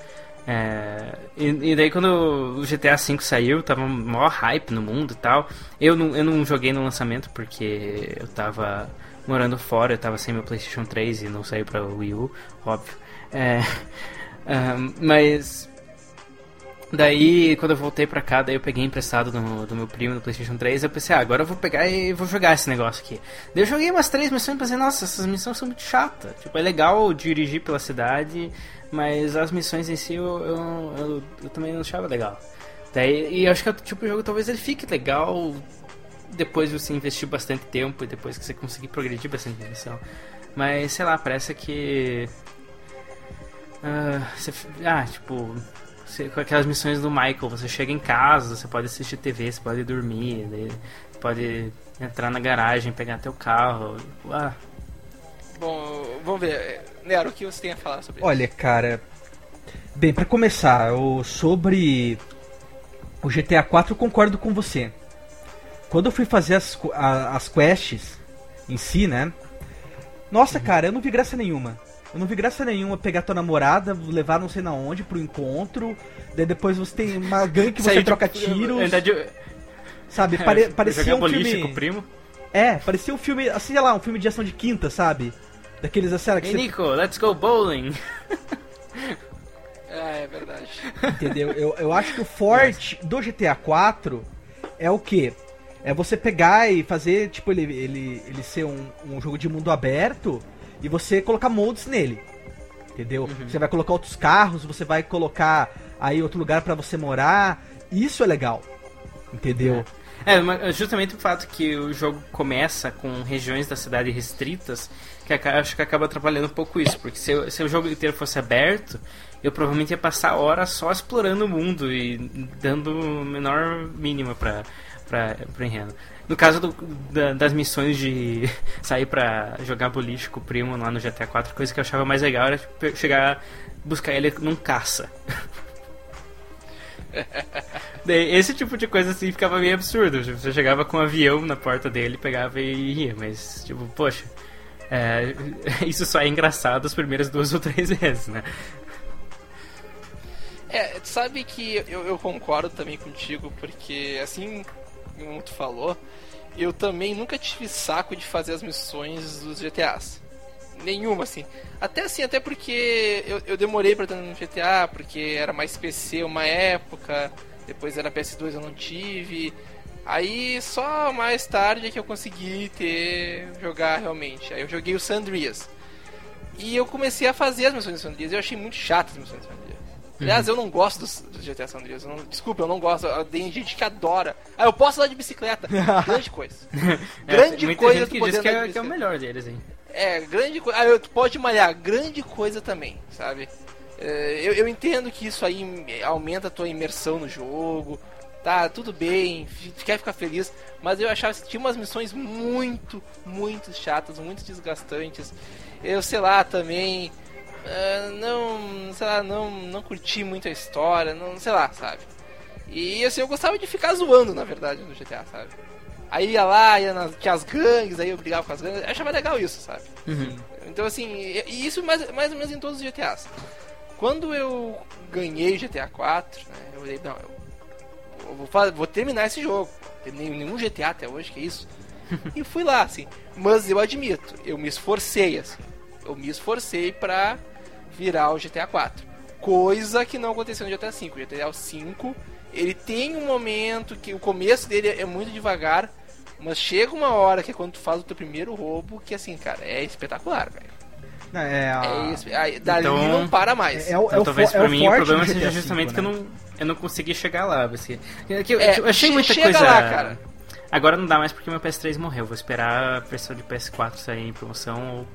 É, e, e daí quando o GTA V saiu, tava maior hype no mundo e tal. Eu não, eu não joguei no lançamento porque eu tava morando fora, eu tava sem meu Playstation 3 e não saiu pra Wii U, óbvio. É, ahn, mas daí quando eu voltei pra cá, daí eu peguei emprestado do, do meu primo no Playstation 3 eu pensei, ah, agora eu vou pegar e vou jogar esse negócio aqui. Daí eu joguei umas três missões e pensei, nossa, essas missões são muito chatas. Tipo, é legal dirigir pela cidade, mas as missões em si eu, eu, eu, eu também não achava legal. Daí, e eu acho que é o tipo de jogo talvez ele fique legal depois de você investir bastante tempo e depois que você conseguir progredir bastante na missão. Mas sei lá, parece que. Ah, você, ah tipo. você- com aquelas missões do Michael, você chega em casa, você pode assistir TV, você pode dormir, pode entrar na garagem, pegar teu carro. Ah, Bom, vamos ver. Nero, o que você tem a falar sobre Olha, cara. Bem, pra começar, eu, sobre o GTA 4 eu concordo com você. Quando eu fui fazer as, a- as quests em si, né? Nossa, cara, eu não vi graça nenhuma. Eu não vi graça nenhuma pegar tua namorada, levar não sei na onde pro encontro, daí depois você tem uma gangue que você de- troca tiros, de- sabe? Pare, é, parecia um filme... com o primo. É, parecia um filme, assim, sei lá, um filme de ação de quinta, sabe? Daqueles, assim, que Hey você Nico, let's go bowling. Ah, é verdade. Entendeu? Eu, eu acho que o forte do GTA 4 é o que? É você pegar e fazer, tipo, ele, ele, ele ser um, um jogo de mundo aberto e você colocar mods nele. Entendeu? Você vai colocar outros carros, você vai colocar aí outro lugar pra você morar. Isso é legal. Entendeu? É, mas justamente o fato que o jogo começa com regiões da cidade restritas, que acho que acaba atrapalhando um pouco isso, porque se, o- se o jogo inteiro fosse aberto, eu provavelmente ia passar horas só explorando o mundo e dando menor mínima pra, pra, pro enredo. No caso do- da- das missões de sair pra jogar boliche com o primo lá no GTA 4, coisa que eu achava mais legal era tipo, chegar, buscar ele num caça. Esse tipo de coisa assim ficava meio absurdo. Tipo, Você chegava com um avião na porta dele, pegava e ia, mas tipo, poxa. é, isso só é engraçado as primeiras duas ou três vezes, né? É, sabe que eu, eu concordo também contigo, porque assim como tu falou, eu também nunca tive saco de fazer as missões dos GTAs. Nenhuma, assim. Até assim, até porque eu, eu demorei pra estar no GTA, porque era mais PC uma época, depois era PS2 eu não tive. Aí só mais tarde é que eu consegui ter jogar realmente. Aí eu joguei o San Andreas. E eu comecei a fazer as missões do San Andreas. Eu achei muito chato as missões do San Andreas. Aliás, eu não gosto dos, dos GTA San Andreas. Eu não- desculpa, eu não gosto. Tem gente que adora. Ah, eu posso andar de bicicleta. Grande coisa. Grande É, muita coisa gente que diz que é, que é o melhor deles, hein? É, grande coisa. Ah, eu- tu pode malhar. Grande coisa também, sabe? É, eu, eu entendo que isso aí aumenta a tua imersão no jogo. Tá, tudo bem, quer ficar feliz. Mas eu achava que tinha umas missões muito, muito chatas, muito desgastantes. Eu sei lá também. Ah, não, sei lá, não, não curti muito a história, não sei lá, sabe? E assim, eu gostava de ficar zoando, na verdade, no GTA, sabe? Aí ia lá, ia nas, tinha as gangues, aí eu brigava com as gangues, eu achava legal isso, sabe? Então assim, e, e isso mais, mais ou menos em todos os GTAs. Quando eu ganhei o GTA 4, né, eu falei, não, eu, eu vou, fa- vou terminar esse jogo. Tem nenhum, GTA até hoje, que isso. e fui lá, assim. Mas eu admito, eu me esforcei, assim. Eu me esforcei pra virar o GTA 4. Coisa que não aconteceu no GTA 5. O GTA 5, ele tem um momento que o começo dele é muito devagar, mas chega uma hora que é quando tu faz o teu primeiro roubo, que assim, cara, é espetacular, velho. É, a- É isso. Aí, dali Então- não para mais. é, é o, Então, talvez é pra o mim o problema seja justamente V, que eu né? não, eu não consegui chegar lá. Porque, que eu, É, eu achei che- muita chega coisa. lá, cara. Agora não dá mais porque meu PS3 morreu. Vou esperar a versão de PS4 sair em promoção. Ou...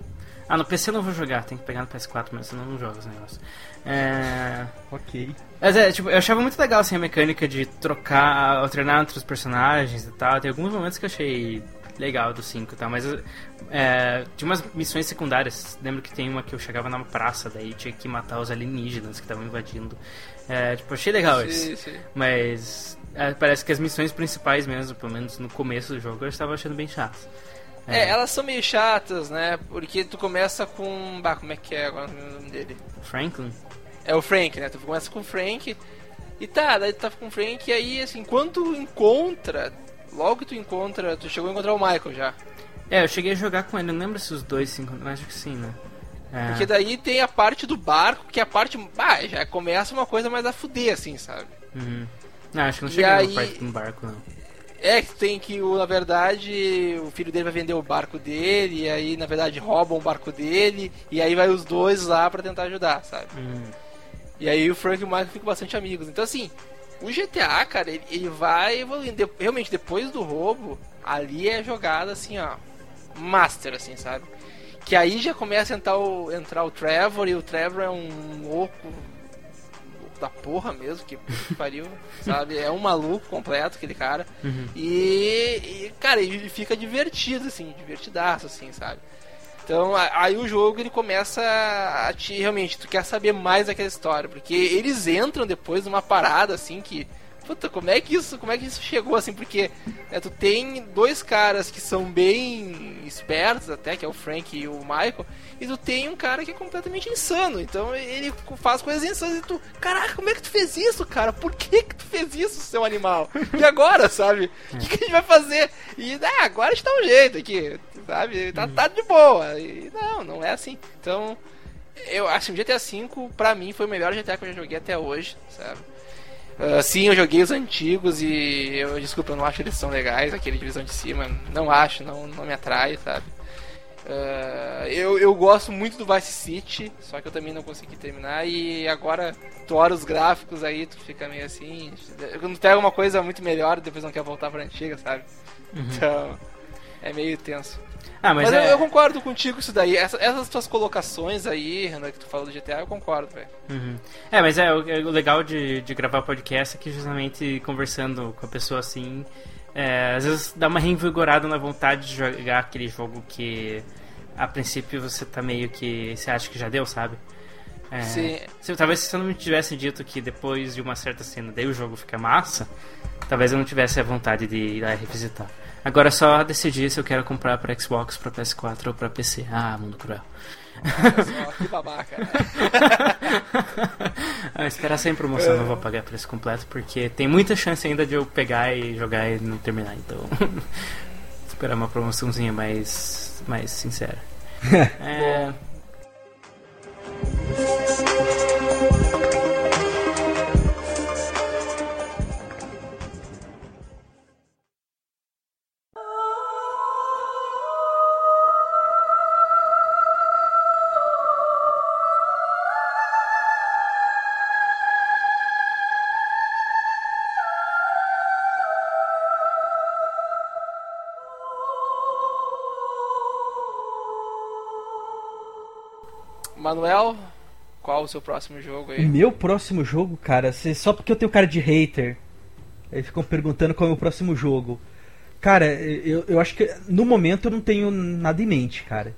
Ah, no PC eu não vou jogar, tem que pegar no PS4 mesmo, senão eu não jogo os negócios. É... Ok. Mas é, tipo, eu achava muito legal assim, a mecânica de trocar, alternar entre os personagens e tal. Tem alguns momentos que eu achei legal do 5 e tal, mas é, tinha umas missões secundárias. Lembro que tem uma que eu chegava numa praça, daí tinha que matar os alienígenas que estavam invadindo. É, tipo, achei legal isso. Sim, sim. Mas é, parece que as missões principais mesmo, pelo menos no começo do jogo, eu estava achando bem chatas. É, elas são meio chatas, né? Porque tu começa com. Bah, como é que é agora o nome dele? Franklin? É o Frank, né? Tu começa com o Frank. E tá, daí tu tá com o Frank e aí, assim, quando tu encontra. Logo que tu encontra. Tu chegou a encontrar o Michael já. É, eu cheguei a jogar com ele, não lembro se os dois se encontraram, acho que sim, né? É. Porque daí tem a parte do barco, que é a parte. Bah, já começa uma coisa mais a fuder, assim, sabe? Uhum. Não, acho que não cheguei aí- na parte do barco, não. É que tem que, o- na verdade, o filho dele vai vender o barco dele, e aí, na verdade, roubam o barco dele, e aí vai os dois lá pra tentar ajudar, sabe? Hum. E aí o Frank e o Michael ficam bastante amigos. Então, assim, o GTA, cara, ele, ele vai evoluindo. Realmente, depois do roubo, ali é jogada, assim, ó, master, assim, sabe? Que aí já começa a entrar o, entrar o Trevor, e o Trevor é um louco da porra mesmo, que pariu, sabe? É um maluco completo, aquele cara. E, e, cara, ele fica divertido, assim, divertidaço, assim, sabe? Então, aí o jogo ele começa a te realmente, tu quer saber mais daquela história, porque eles entram depois numa parada assim que puta, como é que isso, como é que isso chegou assim? Porque né, tu tem dois caras que são bem espertos até, que é o Frank e o Michael, e tu tem um cara que é completamente insano. Então ele faz coisas insanas e tu, caraca, como é que tu fez isso, cara? Por que que tu fez isso, seu animal? E agora, sabe? O que, que a gente vai fazer? E ah, agora a gente dá um jeito aqui, sabe? Tá, tá de boa. E não, não é assim. Então, eu acho que o GTA V, pra mim, foi o melhor GTA que eu já joguei até hoje, sabe? Ah, sim, eu joguei os antigos e eu, desculpa, eu não acho eles tão legais, aquele divisão de cima, não acho, não, não me atrai, sabe? Ah, eu, eu gosto muito do Vice City, só que eu também não consegui terminar e agora tu olha os gráficos aí, tu fica meio assim, quando pega uma coisa muito melhor, depois não quer voltar pra antiga, sabe? Então, é meio tenso. Ah, mas, Mas, é... eu, eu concordo contigo com isso daí. Essa- essas tuas colocações aí, Renan, que tu falou do GTA, eu concordo, velho. Uhum. É, mas é, o, é, o legal de, de gravar podcast é que justamente conversando com a pessoa assim, é, às vezes dá uma reinvigorada na vontade de jogar aquele jogo que a princípio você tá meio que. você acha que já deu, sabe? É, Sim. Se, talvez se eu não me tivesse dito que depois de uma certa cena daí o jogo fica massa, talvez eu não tivesse a vontade de ir lá revisitar. Agora é só decidir se eu quero comprar pra Xbox, pra PS4 ou pra PC. Ah, mundo cruel. Só, que babaca. ah, esperar sem promoção, não vou pagar preço completo, porque tem muita chance ainda de eu pegar e jogar e não terminar, então. esperar uma promoçãozinha mais, mais sincera. Manuel, qual o seu próximo jogo O aí? meu próximo jogo, cara, só porque eu tenho cara de hater, aí ficam perguntando qual é o meu próximo jogo. Cara, eu, eu acho que no momento eu não tenho nada em mente, cara.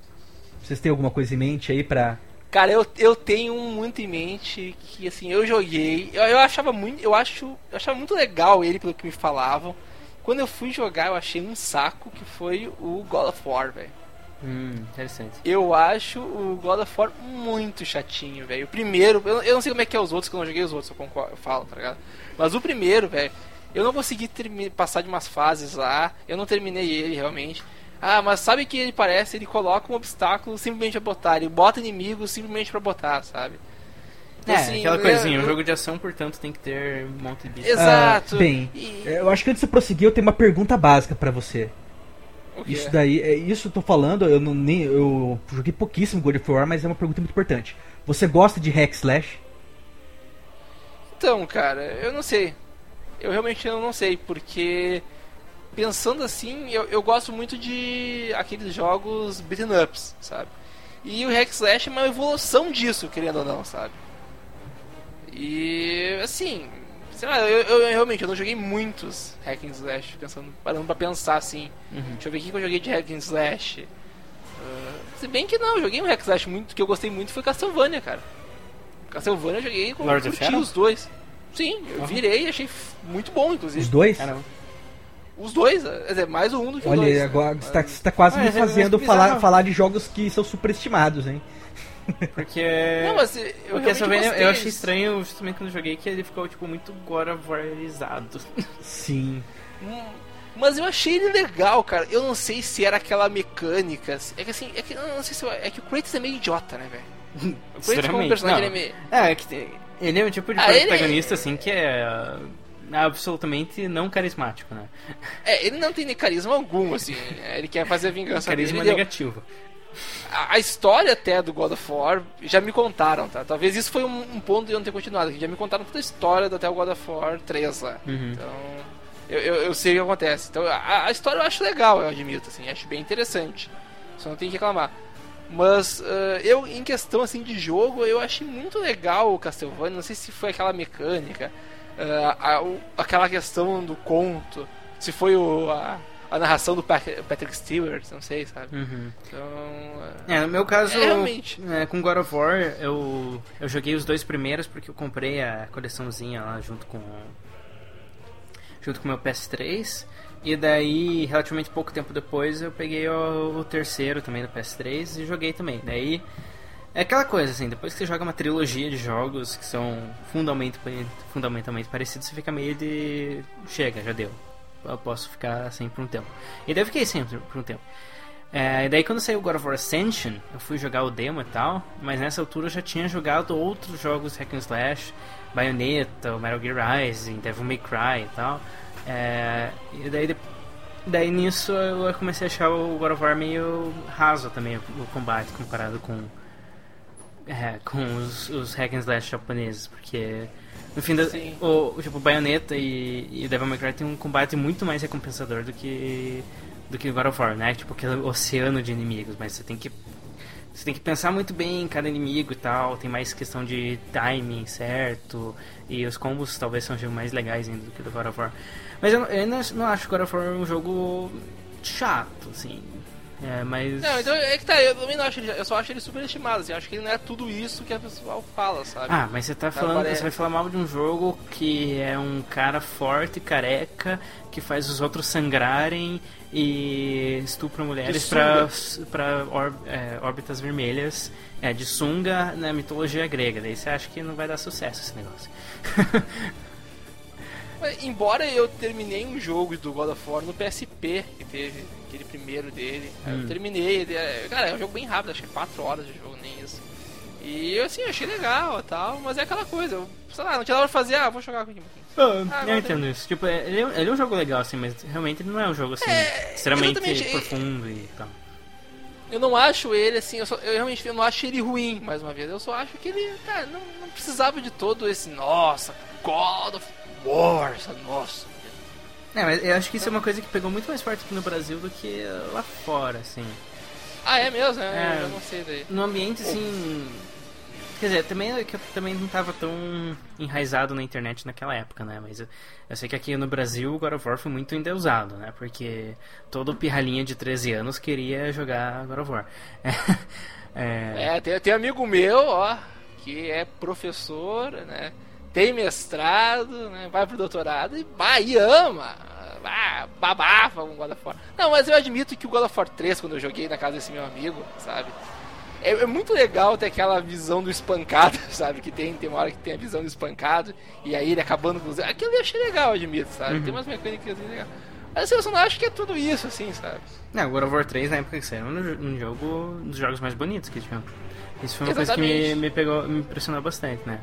Vocês têm alguma coisa em mente aí pra. Cara, eu, eu tenho um muito em mente que assim, eu joguei, eu, eu achava muito, eu acho, eu achava muito legal ele pelo que me falavam. Quando eu fui jogar, eu achei um saco que foi o God of War, velho. Hum, interessante. Eu acho o God of War muito chatinho, velho. O primeiro, eu, eu não sei como é que é os outros, que eu não joguei os outros, eu, concordo, eu falo, tá ligado? Mas o primeiro, velho, eu não consegui passar de umas fases lá, eu não terminei ele realmente. Ah, mas sabe que ele parece? Ele coloca um obstáculo simplesmente pra botar, ele bota inimigos simplesmente pra botar, sabe? Então, É, assim, aquela eu- coisinha, um eu- jogo de ação, portanto, tem que ter um monte de bicho. Exato. Ah, bem, E- eu acho que antes de prosseguir, eu tenho uma pergunta básica pra você. Isso daí, é isso eu tô falando, eu não nem eu joguei pouquíssimo God of War, mas é uma pergunta muito importante. Você gosta de hack slash? Então, cara, eu não sei. Eu realmente eu não sei, porque pensando assim, eu, eu gosto muito de aqueles jogos beaten ups, sabe? E o Hack Slash é uma evolução disso, querendo ou não, sabe? E assim, sei lá, eu, eu- eu realmente eu não joguei muitos Hack and Slash, pensando, parando pra pensar assim. Deixa eu ver o que eu joguei de Hack and Slash. Ah, se bem que não, eu joguei um Hack and Slash muito que eu gostei muito foi Castlevania, cara. Castlevania eu joguei com curti Shadow? os dois. Sim, eu virei e achei muito bom, inclusive. Os dois? Caramba. Os dois, quer dizer, mais o um do que o Olha, dois. agora você tá, você tá quase Mas me é- fazendo mas falar, falar de jogos que são superestimados, hein? Porque. Não, mas eu Castlevania gostei. eu achei estranho justamente quando eu joguei que ele ficou tipo muito Warizado. Sim. Hum, Mas eu achei ele legal, cara. Eu não sei se era aquela mecânica. É que assim, é que eu não sei se eu- é que o Kratos é meio idiota, né, velho? O Kratos como personagem não. ele é meio É, é que tem- ele é um tipo de Ah, ele- protagonista assim que é ah, absolutamente não carismático, né? É, ele não tem nem carisma algum, assim. É, Ele quer fazer a vingança Carisma dele. deu- negativo. A, a história até do God of War já me contaram, tá? Talvez isso foi um, um ponto de eu não ter continuado. Que já me contaram toda a história do até o God of War 3 lá. Uhum. Então, eu, eu, eu sei o que acontece. Então, a, a história eu acho legal, eu admito, assim. Acho bem interessante. Só não tem que reclamar. Mas ah, eu, em questão assim de jogo, eu achei muito legal o Castlevania. Não sei se foi aquela mecânica, ah, a- o- aquela questão do conto, se foi o, a, a narração do Pat- Patrick Stewart, não sei, sabe? Uhum. Então. É, no meu caso, É, realmente. é, com God of War, eu, eu joguei os dois primeiros porque eu comprei a coleçãozinha lá junto com junto com o meu PS3. E daí, relativamente pouco tempo depois, eu peguei o, o terceiro também do PS3 e joguei também. Daí, é aquela coisa assim, depois que você joga uma trilogia de jogos que são fundamentalmente, fundamentalmente parecidos, você fica meio de... Chega, já deu. Eu posso ficar assim por um tempo. E daí eu fiquei sempre por um tempo. É, e daí quando saiu God of War Ascension, eu fui jogar o demo e tal, mas nessa altura eu já tinha jogado outros jogos hack and slash, Bayonetta, Metal Gear Rising, Devil May Cry e tal. É, e daí, daí nisso eu comecei a achar o God of War meio raso também, o combate comparado com, é, com os, os hack and slash japoneses, porque no fim da, o, tipo, Bayonetta e, e Devil May Cry tem um combate muito mais recompensador do que do que God of War, né? Tipo aquele oceano de inimigos, mas você tem que você tem que pensar muito bem em cada inimigo e tal, tem mais questão de timing certo, e os combos talvez sejam mais legais ainda do que do God of War. Mas eu, não- eu ainda não acho God of War um jogo chato, assim. É, mas. Não, então é que tá, eu também não acho ele, eu só acho ele super estimado, assim, eu acho que ele não é tudo isso que a pessoal fala, sabe? Ah, mas você tá falando, parece- você vai falar mal de um jogo que é um cara forte, careca, que faz os outros sangrarem e estupra mulheres De pra, pra or- é, órbitas vermelhas, é, de sunga na mitologia grega. Daí você acha que não vai dar sucesso esse negócio. Embora eu terminei um jogo do God of War no PSP, que teve aquele primeiro dele, Hum. eu terminei, ele é- cara, é um jogo bem rápido, acho que é 4 horas de jogo, nem isso. E assim, eu achei legal e tal, mas é aquela coisa, eu, sei lá, não tinha nada pra fazer, ah, vou jogar aqui um pouquinho. Ah, eu entendo isso. Tipo, é- ele, é, ele é um jogo legal, assim, mas realmente ele não é um jogo assim, É, extremamente profundo e tal. Eu não acho ele assim, eu, só- eu realmente eu não acho ele ruim, mais uma vez. Eu só acho que ele, cara, não, não precisava de todo esse, nossa, God of War, nossa. É, mas eu acho que isso é uma coisa que pegou muito mais forte aqui no Brasil do que lá fora, assim. Ah, é mesmo? né? É. Eu não sei daí. no ambiente assim. Quer dizer, também é eu também não tava tão enraizado na internet naquela época, né? Mas eu, eu sei que aqui no Brasil o God of War foi muito endeusado, né? Porque todo pirralhinha de 13 anos queria jogar God of War. É, É, tem, tem amigo meu, ó, que é professor, né? Tem mestrado, né? Vai pro doutorado e, bah, e ama. Ah, babafa com God of War. Não, mas eu admito que o God of War 3, quando eu joguei na casa desse meu amigo, sabe? É, é muito legal ter aquela visão do espancado, sabe? Que tem, tem uma hora que tem a visão do espancado, e aí ele acabando com os. Aquilo eu achei legal, eu admito, sabe? Tem umas mecânicas assim legais. Mas assim, eu só não acho que é tudo isso, assim, sabe? Não, God of War 3 na época que saiu um, jogo um dos jogos mais bonitos que tinha. Isso foi uma coisa que me, Exatamente. me pegou, me impressionou bastante, né?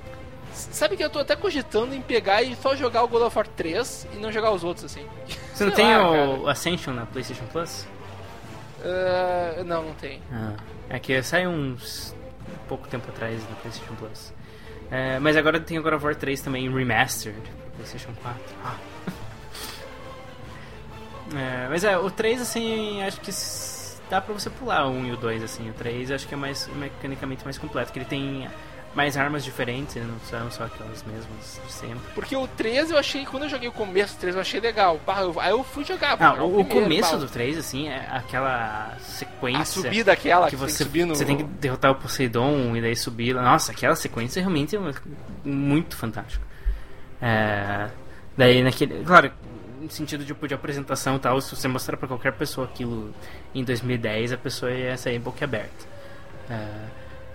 Sabe que eu tô até cogitando em pegar e só jogar o God of War 3 e não jogar os outros, assim. Você não tem lá, o Ascension na PlayStation Plus? Ah, não, não tem. Ah, é que saiu uns pouco tempo atrás na PlayStation Plus. É, mas agora tem o God of War 3 também remastered pro PlayStation 4. Ah. É, mas é, o 3, assim, acho que dá pra você pular o 1 e o 2, assim. O 3 acho que é mais mecanicamente mais completo, que ele tem mais armas diferentes, não são só aquelas mesmas de sempre. Porque o 3 eu achei, quando eu joguei o começo do 3, eu achei legal. Aí eu fui jogar. jogar o, o primeiro, começo do 3, assim, é aquela sequência. A subida aquela que que, você, tem no... você tem que derrotar o Poseidon e daí subir. Nossa, aquela sequência realmente é muito fantástica. É, daí naquele. Claro, no sentido tipo, de apresentação e tal, se você mostrar pra qualquer pessoa aquilo em 2010, a pessoa ia sair boca aberta. É,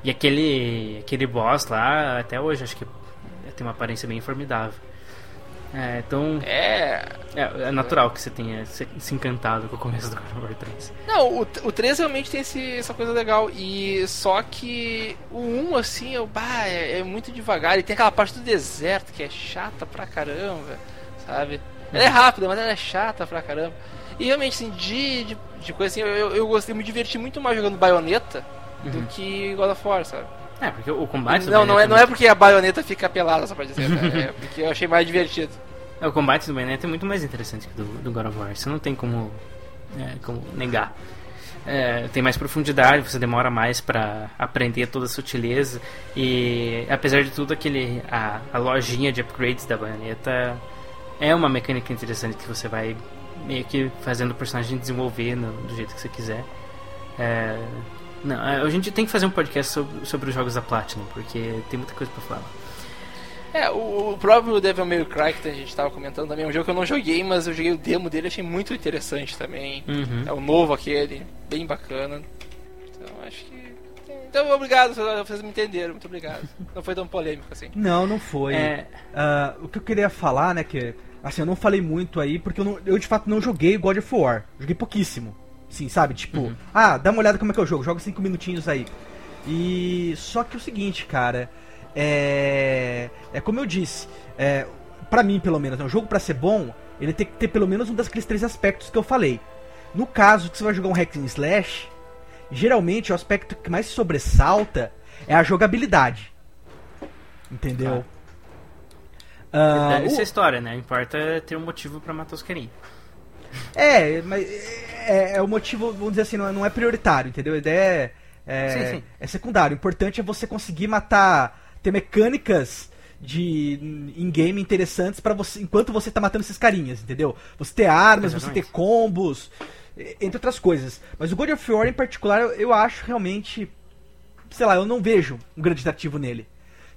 e aquele, aquele boss lá, até hoje, acho que tem uma aparência bem formidável. É, então, É... é, é natural que você tenha se, se encantado com o começo do God of War 3. Não, o, o 3 realmente tem esse- essa coisa legal. E só que o 1, assim, eu, bah, é, é muito devagar. E tem aquela parte do deserto que é chata pra caramba, sabe? Ela é rápida, mas ela é chata pra caramba. E realmente, assim, de, de, de coisa assim, eu, eu, gostei, me diverti muito mais jogando baioneta do que God of War, sabe? É, porque o combate Não, não é, não é porque a baioneta fica pelada, só pra dizer, né? É porque eu achei mais divertido. É, o combate do Bayonetta é muito mais interessante que do, do God of War. Você não tem como, é, como negar. É, tem mais profundidade, você demora mais pra aprender toda a sutileza. E apesar de tudo, aquele, a, a lojinha de upgrades da Bayonetta é uma mecânica interessante que você vai meio que fazendo o personagem desenvolver no- do jeito que você quiser. É, não, é, a gente tem que fazer um podcast sobre, sobre os jogos da Platinum, porque tem muita coisa pra falar. É, o, o próprio Devil May Cry que a gente tava comentando também, é um jogo que eu não joguei, mas eu joguei o demo dele, achei muito interessante também. Uhum. É o novo aquele, bem bacana. Então acho que. Então obrigado, vocês me entenderam, muito obrigado. Não foi tão polêmico assim. Não, não foi. É, Ah, o que eu queria falar, né, que assim, eu não falei muito aí porque eu, não- eu de fato não joguei God of War. Joguei pouquíssimo. Sim, sabe? Tipo, ah, dá uma olhada como é que eu jogo, joga cinco minutinhos aí. E só que o seguinte, cara, é é como eu disse, é para mim pelo menos, né, um jogo pra ser bom, ele tem que ter pelo menos um daqueles três aspectos que eu falei. No caso que você vai jogar um hack and slash, geralmente o aspecto que mais sobressalta é a jogabilidade. Entendeu? Dane essa o- história, né? Importa ter um motivo pra matar os carinhos. É, mas é, é o motivo, vamos dizer assim, não é, não é prioritário, entendeu? A ideia é, é, Sim, sim. é secundário. O importante é você conseguir matar, ter mecânicas de in-game interessantes para você enquanto você tá matando esses carinhas, entendeu? Você ter armas, você Exatamente. ter combos, entre outras coisas. Mas o God of War em particular, eu, eu acho realmente, sei lá, eu não vejo um grande atrativo nele.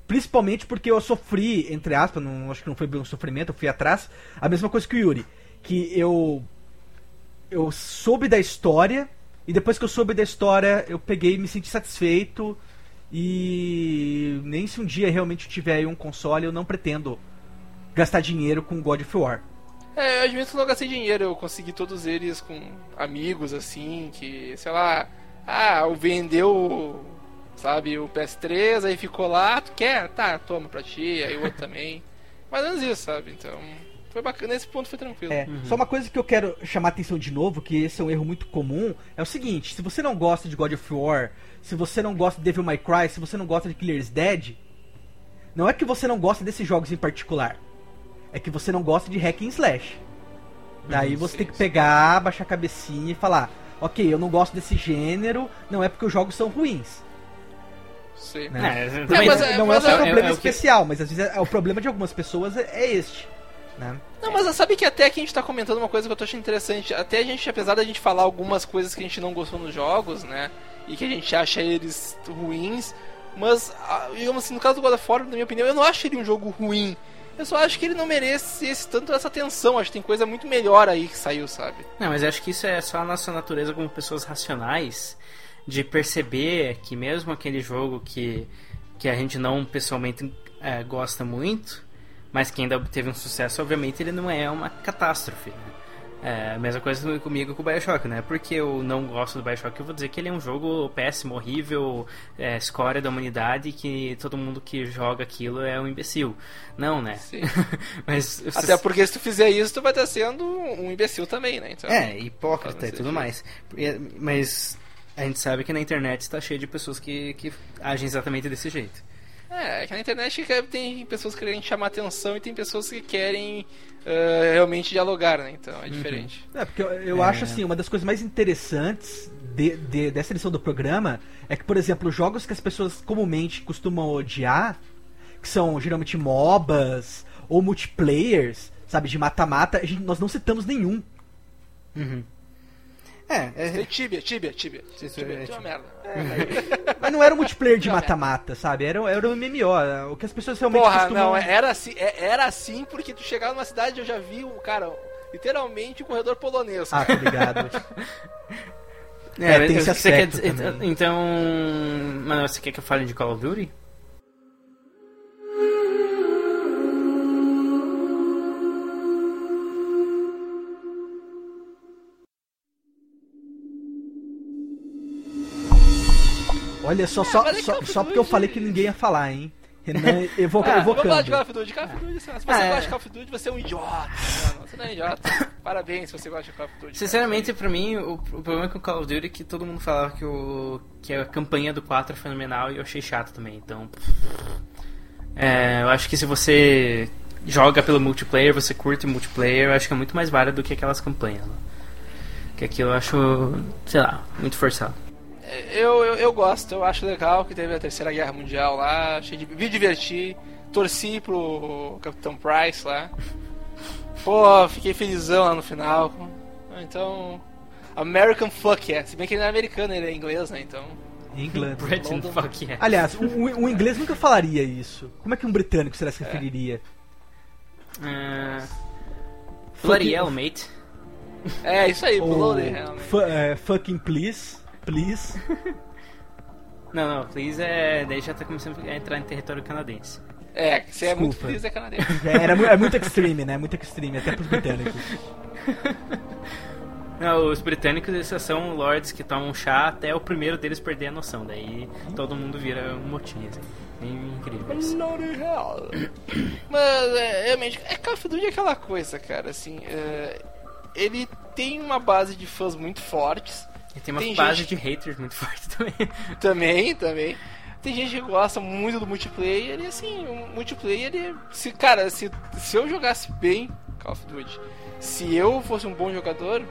Principalmente porque eu sofri, entre aspas, não, acho que não foi bem um sofrimento, eu fui atrás, a mesma coisa que o Yuri. Que eu. Eu soube da história, e depois que eu soube da história, eu peguei e me senti satisfeito. E nem se um dia realmente tiver um console, eu não pretendo gastar dinheiro com God of War. É, eu admito que não gastei dinheiro, eu consegui todos eles com amigos assim, que, sei lá, ah, vendeu, sabe, o PS3, aí ficou lá, tu quer? Tá, toma pra ti, aí o outro também. Mais ou menos isso, sabe? Então, foi bacana, nesse ponto foi tranquilo. É, só uma coisa que eu quero chamar a atenção de novo, que esse é um erro muito comum, é o seguinte, se você não gosta de God of War, se você não gosta de Devil May Cry, se você não gosta de Killer's Dead, não é que você não gosta desses jogos em particular. É que você não gosta de hack and slash. Daí você sim, tem que sim. pegar, baixar a cabecinha e falar, ok, eu não gosto desse gênero, não é porque os jogos são ruins. Sei. Né? É, Mas, é- não é o mas seu é- problema é que- especial, mas às vezes é, o problema de algumas pessoas é, é este. Né? Não, mas sabe que até que a gente tá comentando uma coisa que eu tô achando interessante. Até a gente, apesar da gente falar algumas coisas que a gente não gostou nos jogos, né? E que a gente acha eles ruins. Mas, ah, digamos assim, no caso do God of War, na minha opinião, eu não acho ele um jogo ruim. Eu só acho que ele não merece esse, tanto essa atenção. Acho que tem coisa muito melhor aí que saiu, sabe? Não, mas eu acho que isso é só a nossa natureza como pessoas racionais de perceber que mesmo aquele jogo que, que a gente não pessoalmente é, gosta muito, mas que ainda teve um sucesso, obviamente ele não é uma catástrofe. Né? É a mesma coisa comigo com o Bioshock, né? Porque eu não gosto do Bioshock, eu vou dizer que ele é um jogo péssimo, horrível, é, escória da humanidade, que todo mundo que joga aquilo é um imbecil. Não, né? Sim. mas Até porque se tu fizer isso, tu vai estar sendo um imbecil também, né? Então, é, hipócrita e tudo mais. Mas a gente sabe que na internet está cheio de pessoas que, que agem exatamente desse jeito. É, que na internet tem pessoas que querem chamar atenção e tem pessoas que querem eh, realmente dialogar, né? Então é diferente. É, porque eu, eu acho assim, uma das coisas mais interessantes de- de- dessa edição do programa é que, por exemplo, jogos que as pessoas comumente costumam odiar, que são geralmente MOBAs ou multiplayers, sabe, de mata-mata, nós não citamos nenhum. É, Tem Tibia, Tibia, Tibia. Isso Tibia, é Tibia é uma merda. Mas não era um multiplayer de é. mata-mata, sabe? Era, era um MMO. O que as pessoas realmente Porra, costumam. não, era assim, é- era assim porque tu chegava numa cidade e eu já vi o cara, literalmente o corredor polonês. Ah, tá ligado. É, É, tem esse você quer aspecto dizer- também. Então, mano, você quer que eu fale de Call of Duty? Olha só, só, é só, só porque eu falei que ninguém ia falar, hein? Renan evo- Ah, vamos falar de evocando. Call of Duty. Call of Duty, assim, se você Ah, é. gosta de Call of Duty, você é um idiota. Mano. Você não é idiota. Parabéns se você gosta de Call of Duty. cara. Sinceramente, pra mim, o, o problema com o Call of Duty é que todo mundo falava que, o, que a campanha do 4 é fenomenal e eu achei chato também. Então, é, eu acho que se você joga pelo multiplayer, você curte o multiplayer, eu acho que é muito mais válido do que aquelas campanhas. Né? Que aquilo eu acho, sei lá, muito forçado. Eu, eu, eu gosto, eu acho legal que teve a Terceira Guerra Mundial lá, achei de, me diverti, torci pro Capitão Price lá. Pô, fiquei felizão lá no final. Então, American Fuck yeah. Se bem que ele não é americano, ele é inglês, né? Então, Inglaterra. Britain London. fuck yeah. Aliás, um, um- inglês nunca falaria isso. Como é que um britânico será se referiria? Uh, Bloody hell, mate. é isso aí, the Hell. fu- é, fucking please, please. Não, não, please é. Daí já tá começando a entrar em território canadense. É, você é muito feliz, é canadense. É, era, é muito extreme, né? Muito extreme, até pros britânicos. Não, os britânicos eles só são lords que tomam chá até o primeiro deles perder a noção. Daí todo mundo vira um motim, assim. Incrível isso. Mas, é, realmente, é Call of Duty é aquela coisa, cara, assim. é, ele tem uma base de fãs muito fortes. E tem uma Tem base gente- de haters muito forte também. Também, também. Tem gente que gosta muito do multiplayer e assim, o multiplayer, ele, se, cara, se, se eu jogasse bem Call of Duty, se eu fosse um bom jogador,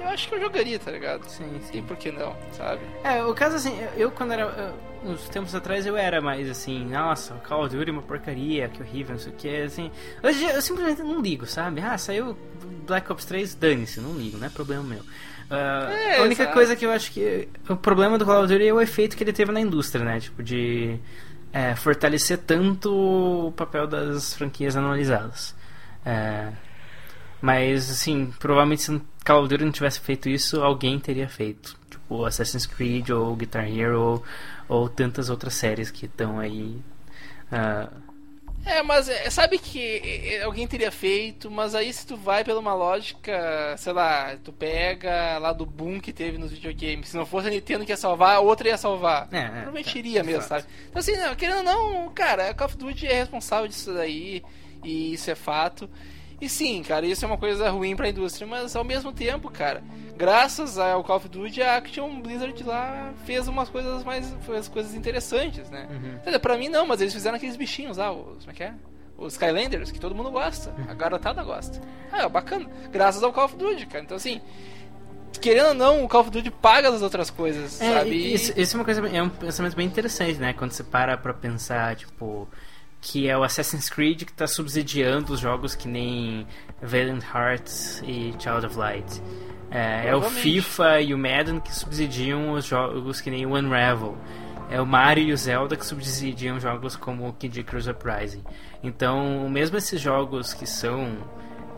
eu acho que eu jogaria, tá ligado? Sim, E sim. por que não, sabe? É, o caso assim, eu, quando era. eu- uns tempos atrás eu era mais assim, nossa, o Call of Duty é uma porcaria, que horrível, não sei o que, assim. Hoje eu simplesmente não ligo, sabe? Ah, saiu Black Ops 3, dane-se, não ligo, não é problema meu. Ah, É, a única exato. coisa que eu acho que. O problema do Call of Duty é o efeito que ele teve na indústria, né? Tipo, de é, fortalecer tanto o papel das franquias anualizadas. É, mas, assim, provavelmente se Call of Duty não tivesse feito isso, alguém teria feito. Tipo, Assassin's Creed ou Guitar Hero ou, ou tantas outras séries que estão aí. ah, É, mas é, sabe que é, alguém teria feito, mas aí se tu vai pela uma lógica, sei lá, tu pega lá do boom que teve nos videogames, se não fosse a Nintendo que ia salvar, a outra ia salvar. É, é, Provavelmente tá, iria de mesmo, sabe? Então assim, não, querendo ou não, cara, a Call of Duty é responsável disso daí, e isso é fato. E sim, cara, isso é uma coisa ruim pra indústria, mas ao mesmo tempo, cara, graças ao Call of Duty, a Action Blizzard lá fez umas coisas mais. fez coisas interessantes, né? Uhum. Pra mim não, mas eles fizeram aqueles bichinhos lá, os. Como é que é? Os Skylanders, que todo mundo gosta. Uhum. A garotada gosta. Ah, é bacana. Graças ao Call of Duty, cara. Então assim. Querendo ou não, o Call of Duty paga as outras coisas, É, sabe? isso, isso é uma coisa, é um pensamento bem interessante, né? Quando você para pra pensar, tipo, que é o Assassin's Creed que tá subsidiando os jogos que nem Valiant Hearts e Child of Light. É, é o. FIFA e o Madden que subsidiam os jogos que nem o Unravel. É o Mario e o Zelda que subsidiam jogos como o Kid Icarus Uprising. Então, mesmo esses jogos que são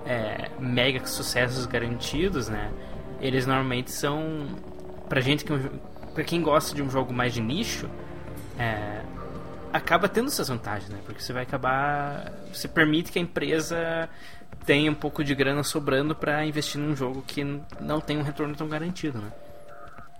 é, mega sucessos garantidos, né? Eles normalmente são pra gente que é pra quem gosta de um jogo mais de nicho, é, acaba tendo suas vantagens, né? Porque você vai acabar, você permite que a empresa tenha um pouco de grana sobrando pra investir num jogo que não tem um retorno tão garantido, né?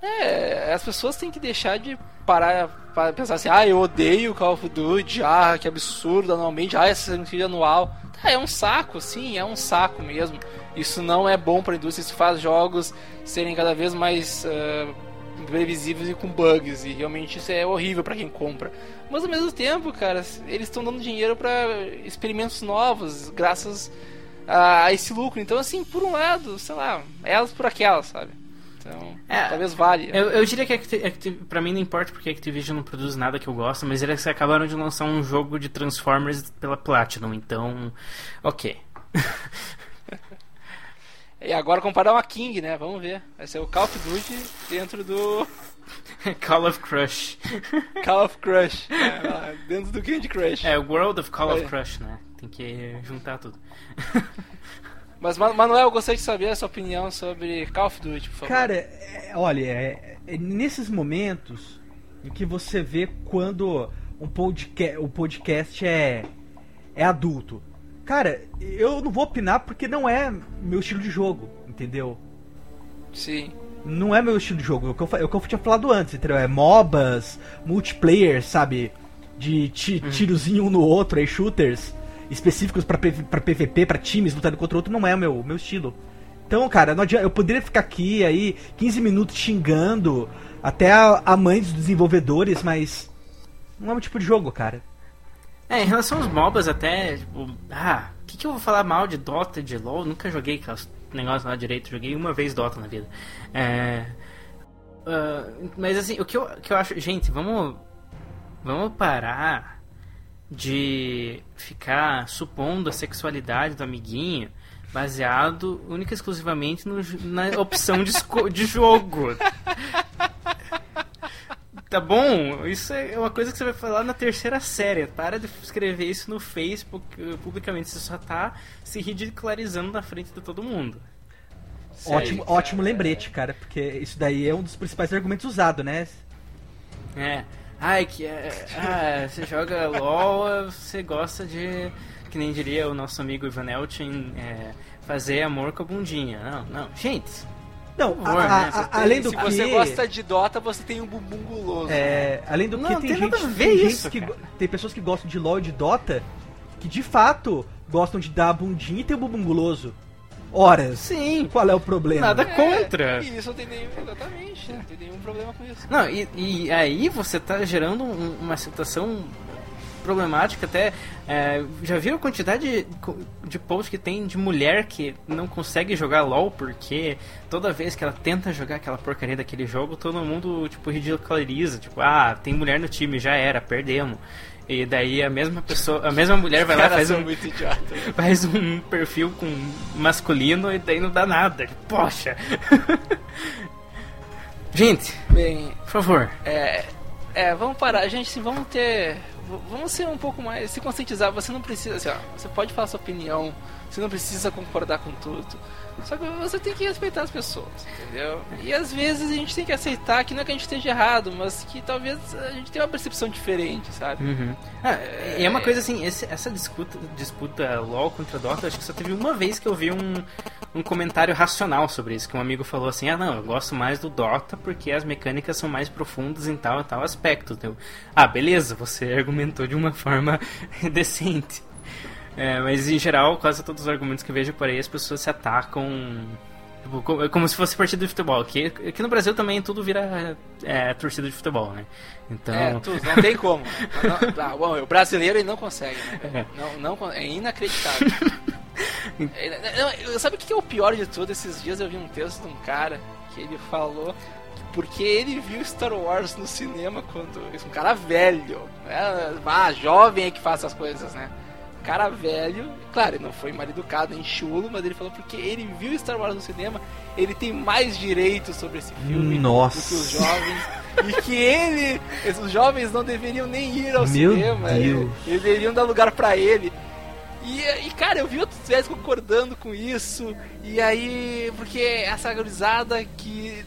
É, as pessoas têm que deixar de parar para pensar assim, ah, eu odeio Call of Duty, ah, que absurdo anualmente, ah, essa Creed anual. Tá, é um saco, sim, é um saco mesmo. Isso não é bom pra indústria, isso faz jogos serem cada vez mais ah, imprevisíveis e com bugs, e realmente isso é horrível pra quem compra. Mas ao mesmo tempo, cara, eles estão dando dinheiro pra experimentos novos, graças a esse lucro. Então, assim, por um lado, sei lá, elas por aquelas, sabe? Então, É, talvez valha. Eu, eu diria que a Acti- pra mim não importa porque a Activision não produz nada que eu gosto, mas eles acabaram de lançar um jogo de Transformers pela Platinum, então. Ok. E agora comparar uma King, né? Vamos ver. Vai ser o Call of Duty dentro do Call of Crush. Call of Crush. É, dentro do Candy Crush. É, World of Call of É. Crush, né? Tem que juntar tudo. Mas, Ma- Manuel, eu gostaria de saber a sua opinião sobre Call of Duty, por favor. Cara, é- olha, é- é nesses momentos em que você vê quando um podca o podcast é, é adulto. Cara, eu não vou opinar porque não é meu estilo de jogo, entendeu? Sim. Não é meu estilo de jogo, é o que eu, é o que eu tinha falado antes, entendeu? É MOBAs, multiplayer, sabe? De ti- tirozinho um no outro, aí shooters específicos pra PVP, pra times lutando contra o outro, não é o meu, meu estilo. Então, cara, adianta, eu poderia ficar aqui aí 15 minutos xingando até a, a mãe dos desenvolvedores, mas não é o meu tipo de jogo, cara. É, em relação aos MOBAs até, tipo, ah, o que, que eu vou falar mal de Dota, de LoL? Nunca joguei aqueles negócios lá direito, joguei uma vez Dota na vida. É, ah, mas assim, o que eu, que eu acho, gente, vamos, vamos parar de ficar supondo a sexualidade do amiguinho baseado única e exclusivamente no na opção de, de jogo. Tá bom? Isso é uma coisa que você vai falar na terceira série. Para de escrever isso no Facebook eh, publicamente. Você só tá se ridicularizando na frente de todo mundo. ótimo, ótimo lembrete, cara, porque isso daí é um dos principais argumentos usados, né? É. Ai, que é. Ah, você joga LOL, você gosta de. Que nem diria o nosso amigo Ivan Elchin, é, fazer amor com a bundinha. Não, não. Gente, Não, Por favor, a- né? a- a- além do se que... você gosta de Dota, você tem um bumbum guloso. É, além do Não, que tem, tem gente, a tem, isso, gente que, cara. tem pessoas que gostam de LoL e de Dota que de fato gostam de dar a bundinha e ter o bumbum guloso. Horas. sim. Qual é o problema? Nada É, contra. E isso não tem nenhum, exatamente, não tem nenhum problema com isso. Não, e, e aí você tá gerando um- uma situação problemática até. é, já viu a quantidade de, de posts que tem de mulher que não consegue jogar LOL porque toda vez que ela tenta jogar aquela porcaria daquele jogo, todo mundo tipo ridiculariza, tipo, ah, tem mulher no time, já era, perdemos. E daí a mesma pessoa, a mesma mulher vai lá e faz um, faz um perfil com masculino e daí não dá nada. Poxa. Gente, Bem, por favor. É, é, vamos parar, gente, assim, vamos ter, vamos ser um pouco mais, se conscientizar, você não precisa, assim, ó, você pode falar sua opinião, você não precisa concordar com tudo, só que você tem que respeitar as pessoas, entendeu? E às vezes a gente tem que aceitar que não é que a gente esteja errado, mas que talvez a gente tenha uma percepção diferente, sabe? Uhum. Ah, e é uma coisa assim, esse- essa disputa, disputa LOL contra Dota, acho que só teve uma vez que eu vi um, um comentário racional sobre isso, que um amigo falou assim, ah não, eu gosto mais do Dota porque as mecânicas são mais profundas em tal e tal aspecto. Eu, ah, beleza, você argumentou de uma forma decente. É, mas em geral, quase todos os argumentos que eu vejo por aí, as pessoas se atacam tipo, co- como se fosse partida de futebol. Aqui, aqui no Brasil também tudo vira é, torcida de futebol, né? Então. É, tudo, não tem como. Não- ah, bom, o brasileiro ele não consegue, né? Não, não, con- é inacreditável. É, não, sabe o que é o pior de tudo? Esses dias eu vi um texto de um cara que ele falou que porque ele viu Star Wars no cinema quando. Um cara velho. Né? Ah, jovem é que faz essas coisas, né? Cara velho, claro, ele não foi mal educado, nem chulo, mas ele falou porque ele viu Star Wars no cinema, ele tem mais direito sobre esse filme Nossa. do que os jovens. e que ele, os jovens não deveriam nem ir ao Meu cinema. Deus. Eles deveriam dar lugar pra ele. E, e, cara, eu vi outros velhos concordando com isso. E aí, porque essa gurizada que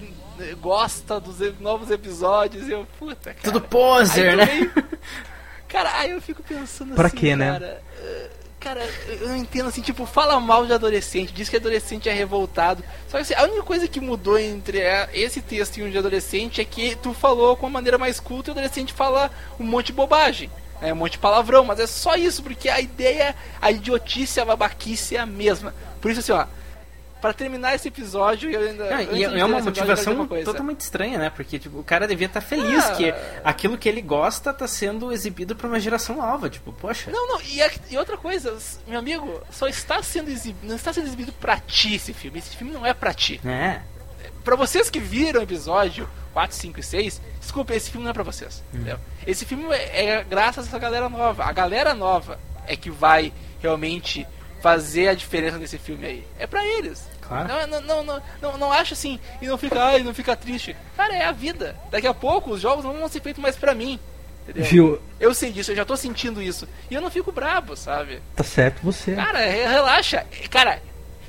gosta dos novos episódios, eu, puta, cara. Tudo poser, Aí né? também- Cara, aí eu fico pensando Pra assim, quê, né? cara, Cara, eu não entendo assim, tipo, fala mal de adolescente, diz que adolescente é revoltado. Só que assim, a única coisa que mudou entre esse texto e um de adolescente é que tu falou com uma maneira mais culta e o adolescente fala um monte de bobagem. É um monte de palavrão, mas é só isso, porque a ideia, a idiotice, a babaquice é a mesma. Por isso assim, ó, pra terminar esse episódio, eu ainda. Antes e é uma motivação totalmente estranha, né? Porque tipo, o cara devia estar feliz Ah. que aquilo que ele gosta tá sendo exibido pra uma geração nova. Tipo, poxa. Não, não, e, a- e outra coisa, meu amigo, só está sendo exibido. Não está sendo exibido pra ti esse filme. Esse filme não é pra ti. É. Pra vocês que viram o episódio 4, 5 e 6, desculpa, esse filme não é pra vocês. Hum. entendeu? Esse filme é, é graças a essa galera nova. A galera nova é que vai realmente fazer a diferença nesse filme aí. É pra eles. Claro. Não, não, não, não, não, não acha assim e não fica, ai, não fica triste. Cara, é a vida. Daqui a pouco os jogos não vão ser feitos mais pra mim. Entendeu? Viu? Eu sei disso, eu já tô sentindo isso. E eu não fico brabo, sabe? Tá certo você. Cara, re- relaxa. Cara,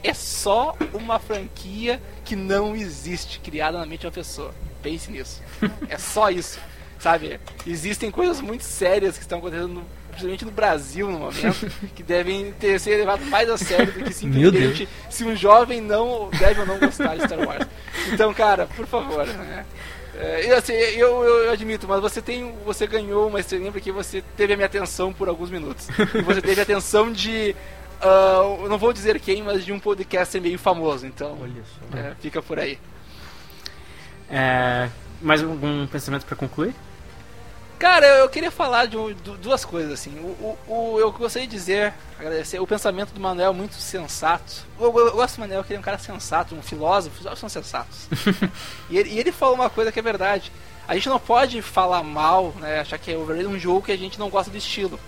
é só uma franquia que não existe, criada na mente de uma pessoa. Pense nisso. É só isso. Sabe? Existem coisas muito sérias que estão acontecendo, no- principalmente no Brasil no momento, que devem ter ser levadas mais a sério do que simplesmente se um jovem não deve ou não gostar de Star Wars. Então, cara, por favor, né? É, eu, assim, eu, eu- eu admito, mas você tem, você ganhou uma estrelinha porque você teve a minha atenção por alguns minutos. E você teve a atenção de, eu não vou dizer quem, mas de um podcaster meio famoso. Então, Olha só. é, fica por aí. É, mais algum pensamento pra concluir? Cara, eu, queria falar de du- duas coisas assim. O, o- o- eu gostaria de dizer, agradecer o pensamento do Manuel é muito sensato. Eu, eu- eu gosto do Manuel, que ele é um cara sensato, um filósofo. Os filósofos são sensatos. e, ele, e ele falou uma coisa que é verdade. A gente não pode falar mal, né, achar que é overrated um jogo que a gente não gosta do estilo.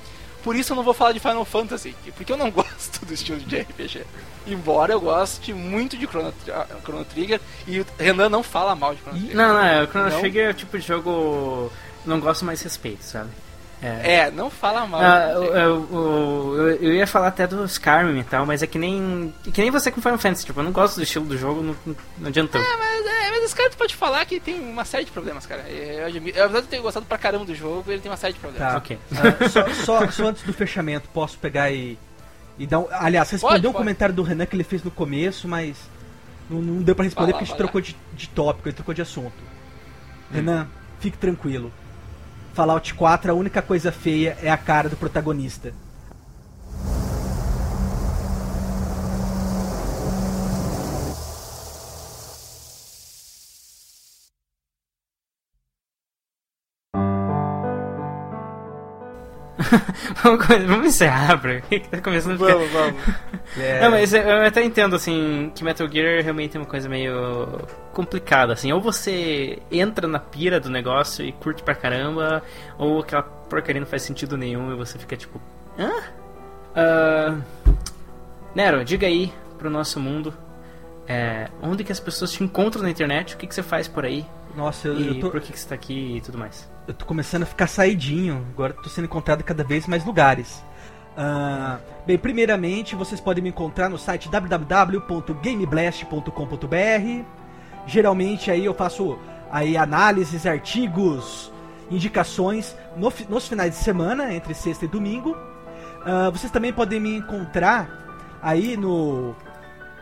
Por isso eu não vou falar de Final Fantasy, porque eu não gosto do estilo de RPG. Embora eu goste muito de Chrono, ah, Chrono Trigger e o Renan não fala mal de Chrono Trigger. Não, não, é, o Chrono Não? Trigger é o tipo de jogo. Não gosto mais respeito, sabe? É, não fala mal. Ah, Chrono eu, Trigger. eu, eu, eu ia falar até do Skyrim e tal, mas é que nem. Que nem você com Final Fantasy, tipo, eu não gosto do estilo do jogo, não, não adiantou. É, mas, é, mas esse cara tu pode falar que tem uma série de problemas, cara. Eu, eu, apesar de ter gostado pra caramba do jogo, ele tem uma série de problemas. Tá. Ok. Ah, só, só, só antes do fechamento, posso pegar e, e dar um. Aliás, responder Pode, um comentário do Renan que ele fez no começo, mas não, não deu pra responder lá, porque a gente trocou de, de tópico, ele trocou de assunto. Renan, fique tranquilo. Fallout 4, a única coisa feia é a cara do protagonista. vamos, encerrar, bro. que tá começando a ficar. Vamos, vamos. É, Não, mas eu- até entendo, assim, que Metal Gear realmente é uma coisa meio complicada, assim. Ou você entra na pira do negócio e curte pra caramba, ou aquela porcaria não faz sentido nenhum e você fica tipo... Hã? Ah, Nero, diga aí pro nosso mundo... é, onde que as pessoas te encontram na internet? O que, que você faz por aí? Nossa, eu, e eu, tô, por que, que você tá aqui e tudo mais? Eu tô começando a ficar saidinho. Agora tô sendo encontrado em cada vez mais lugares. Ah, bem, primeiramente vocês podem me encontrar no site www.gameblast.com.br. Geralmente aí eu faço aí análises, artigos, indicações no nos finais de semana, entre sexta e domingo. Ah, vocês também podem me encontrar aí no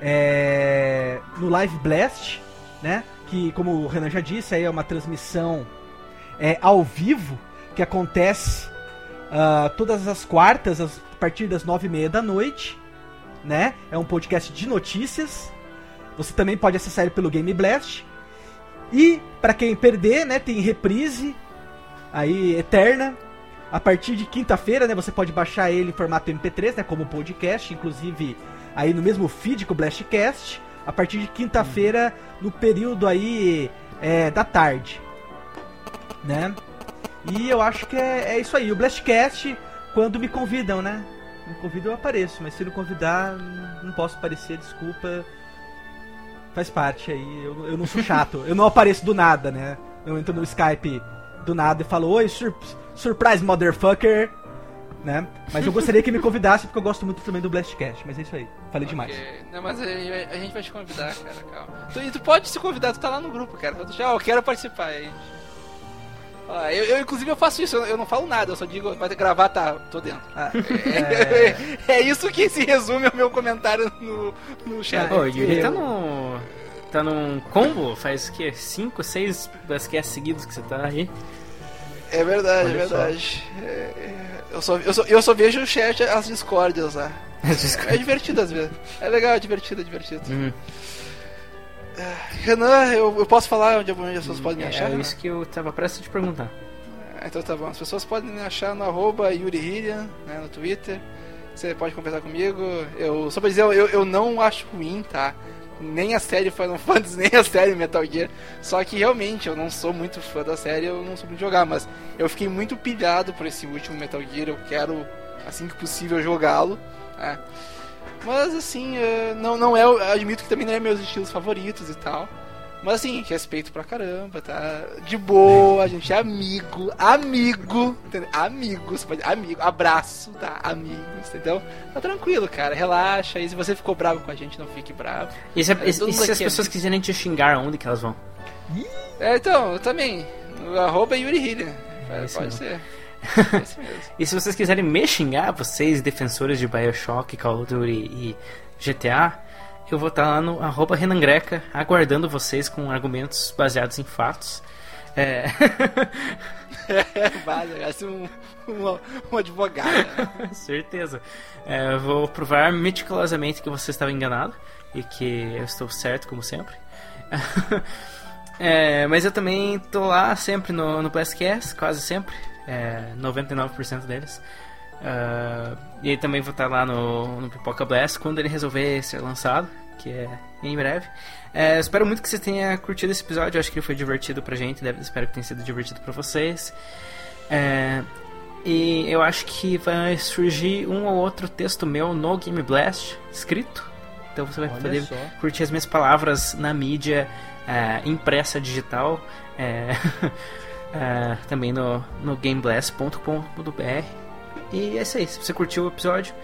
é, no Live Blast, né? Que como o Renan já disse, aí é uma transmissão é, ao vivo que acontece ah, todas as quartas a partir das nove e meia da noite, né? É um podcast de notícias. Você também pode acessar ele pelo Game Blast. E para quem perder, né, tem reprise aí eterna. A partir de quinta-feira, né, você pode baixar ele em formato MP3, né, como podcast, inclusive aí no mesmo feed que o Blastcast, a partir de quinta-feira no período aí é, da tarde, né? E eu acho que é, é isso aí. O Blastcast, quando me convidam, né? Me convidam eu apareço, mas se não convidar, não posso aparecer, desculpa. Faz parte aí. Eu, eu não sou chato. eu não apareço do nada, né? Eu entro no Skype do nada e falo, oi, sur surprise motherfucker. Né? Mas eu gostaria que me convidasse porque eu gosto muito também do Blastcast. Mas é isso aí. Falei demais. Ok. Não, mas a, gente vai te convidar, cara, calma. Tu, e tu pode se convidar, tu tá lá no grupo, cara. Tu já, eu quero participar aí. Ah, eu, eu, inclusive, eu faço isso, eu, eu não falo nada, eu só digo, vai gravar, tá, tô dentro. Ah, É, é isso que se resume ao meu comentário no, no chat. Ô, Yuri tá no. Tá num combo? Faz o quê? 5, 6 Blastcasts seguidos que você tá aí? É verdade, Olha é verdade. É, é, eu, só, eu, só, eu só vejo o chat, as discórdias lá. É divertido às vezes. É legal, é divertido, é divertido. Hum, Renan, eu, eu posso falar onde, as pessoas podem me é, achar? é Renan? isso que eu tava prestes a te perguntar. Ah, Então tá bom. As pessoas podem me achar no arroba Yuri Hillian, né, no Twitter. Você pode conversar comigo. Eu, só pra dizer, eu, eu não acho ruim, tá? Nem a série Final Fantasy, nem a série Metal Gear. Só que realmente eu não sou muito fã da série, eu não sou muito jogar, mas eu fiquei muito pilhado por esse último Metal Gear. Eu quero, assim que possível, jogá-lo. né? Mas assim, eh, não, não é. eu Admito que também não é meus estilos favoritos e tal. Mas assim, respeito pra caramba, tá? De boa, a gente é amigo, amigo, entendeu? Amigo, você pode, amigo, abraço, tá? Amigos, entendeu? Tá tranquilo, cara, relaxa. E se você ficou bravo com a gente, não fique bravo. E se, É, e- e se as é pessoas amigo. quiserem te xingar, onde que elas vão? É, então, eu também. Arroba Yuri Hillian. É pode mesmo. ser. É. E se vocês quiserem me xingar, vocês, defensores de Bioshock, Call of Duty e GTA, eu vou estar lá no arroba Renan Greca, aguardando vocês com argumentos baseados em fatos. É... Ser um, um, um advogado. Certeza. É, vou provar meticulosamente que você estava enganado e que eu estou certo, como sempre. É, mas eu também tô lá sempre no, no Blastcast, quase sempre. É, 99% deles. Ah, e também vou estar lá no, no Pipoca Blast quando ele resolver ser lançado, que é em breve. É, espero muito que você tenha curtido esse episódio, eu acho que ele foi divertido pra gente, deve, espero que tenha sido divertido pra vocês. É, e eu acho que vai surgir um ou outro texto meu no Game Blast escrito. Então você vai Olha poder só. curtir as minhas palavras na mídia é, impressa digital. é, é, também no, no gameblast.com.br. E é isso aí. Se você curtiu o episódio,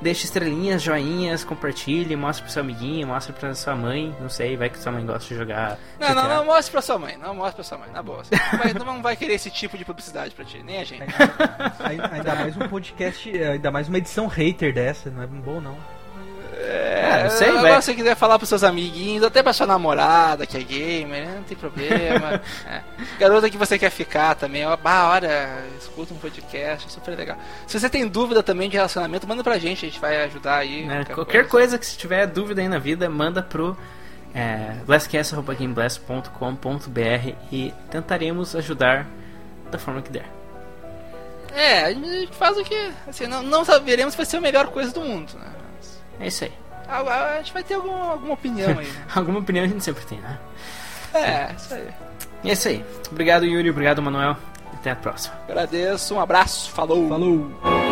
deixe estrelinhas, joinhas, compartilhe, mostre pro seu amiguinho, mostre pra sua mãe. Não sei, vai que sua mãe gosta de jogar. Não, não, GTA. não mostre pra sua mãe, não mostre pra sua mãe, na boa. Você não vai, não vai querer esse tipo de publicidade pra ti, nem a gente. Ainda ainda mais um podcast, ainda mais uma edição hater dessa, não é bom não. É, não sei, Agora, vai. se você quiser falar pros seus amiguinhos, até pra sua namorada que é gamer, né, não tem problema. É. Garota que você quer ficar também, ó, bah, olha, escuta um podcast, é super legal. Se você tem dúvida também de relacionamento, manda pra gente, a gente vai ajudar aí. né? Qualquer coisa que se tiver dúvida aí na vida, manda pro é, blastcast.gameblast.com.br e tentaremos ajudar da forma que der. É, a gente faz o que, assim, não, não saberemos se vai ser a melhor coisa do mundo, né? É isso aí. a, a- a gente vai ter alguma, alguma opinião aí, né? Alguma opinião a gente sempre tem, né? É, isso aí. É isso aí. Obrigado, Yuri. Obrigado, Manuel. Até a próxima. Agradeço, um abraço, falou! Falou!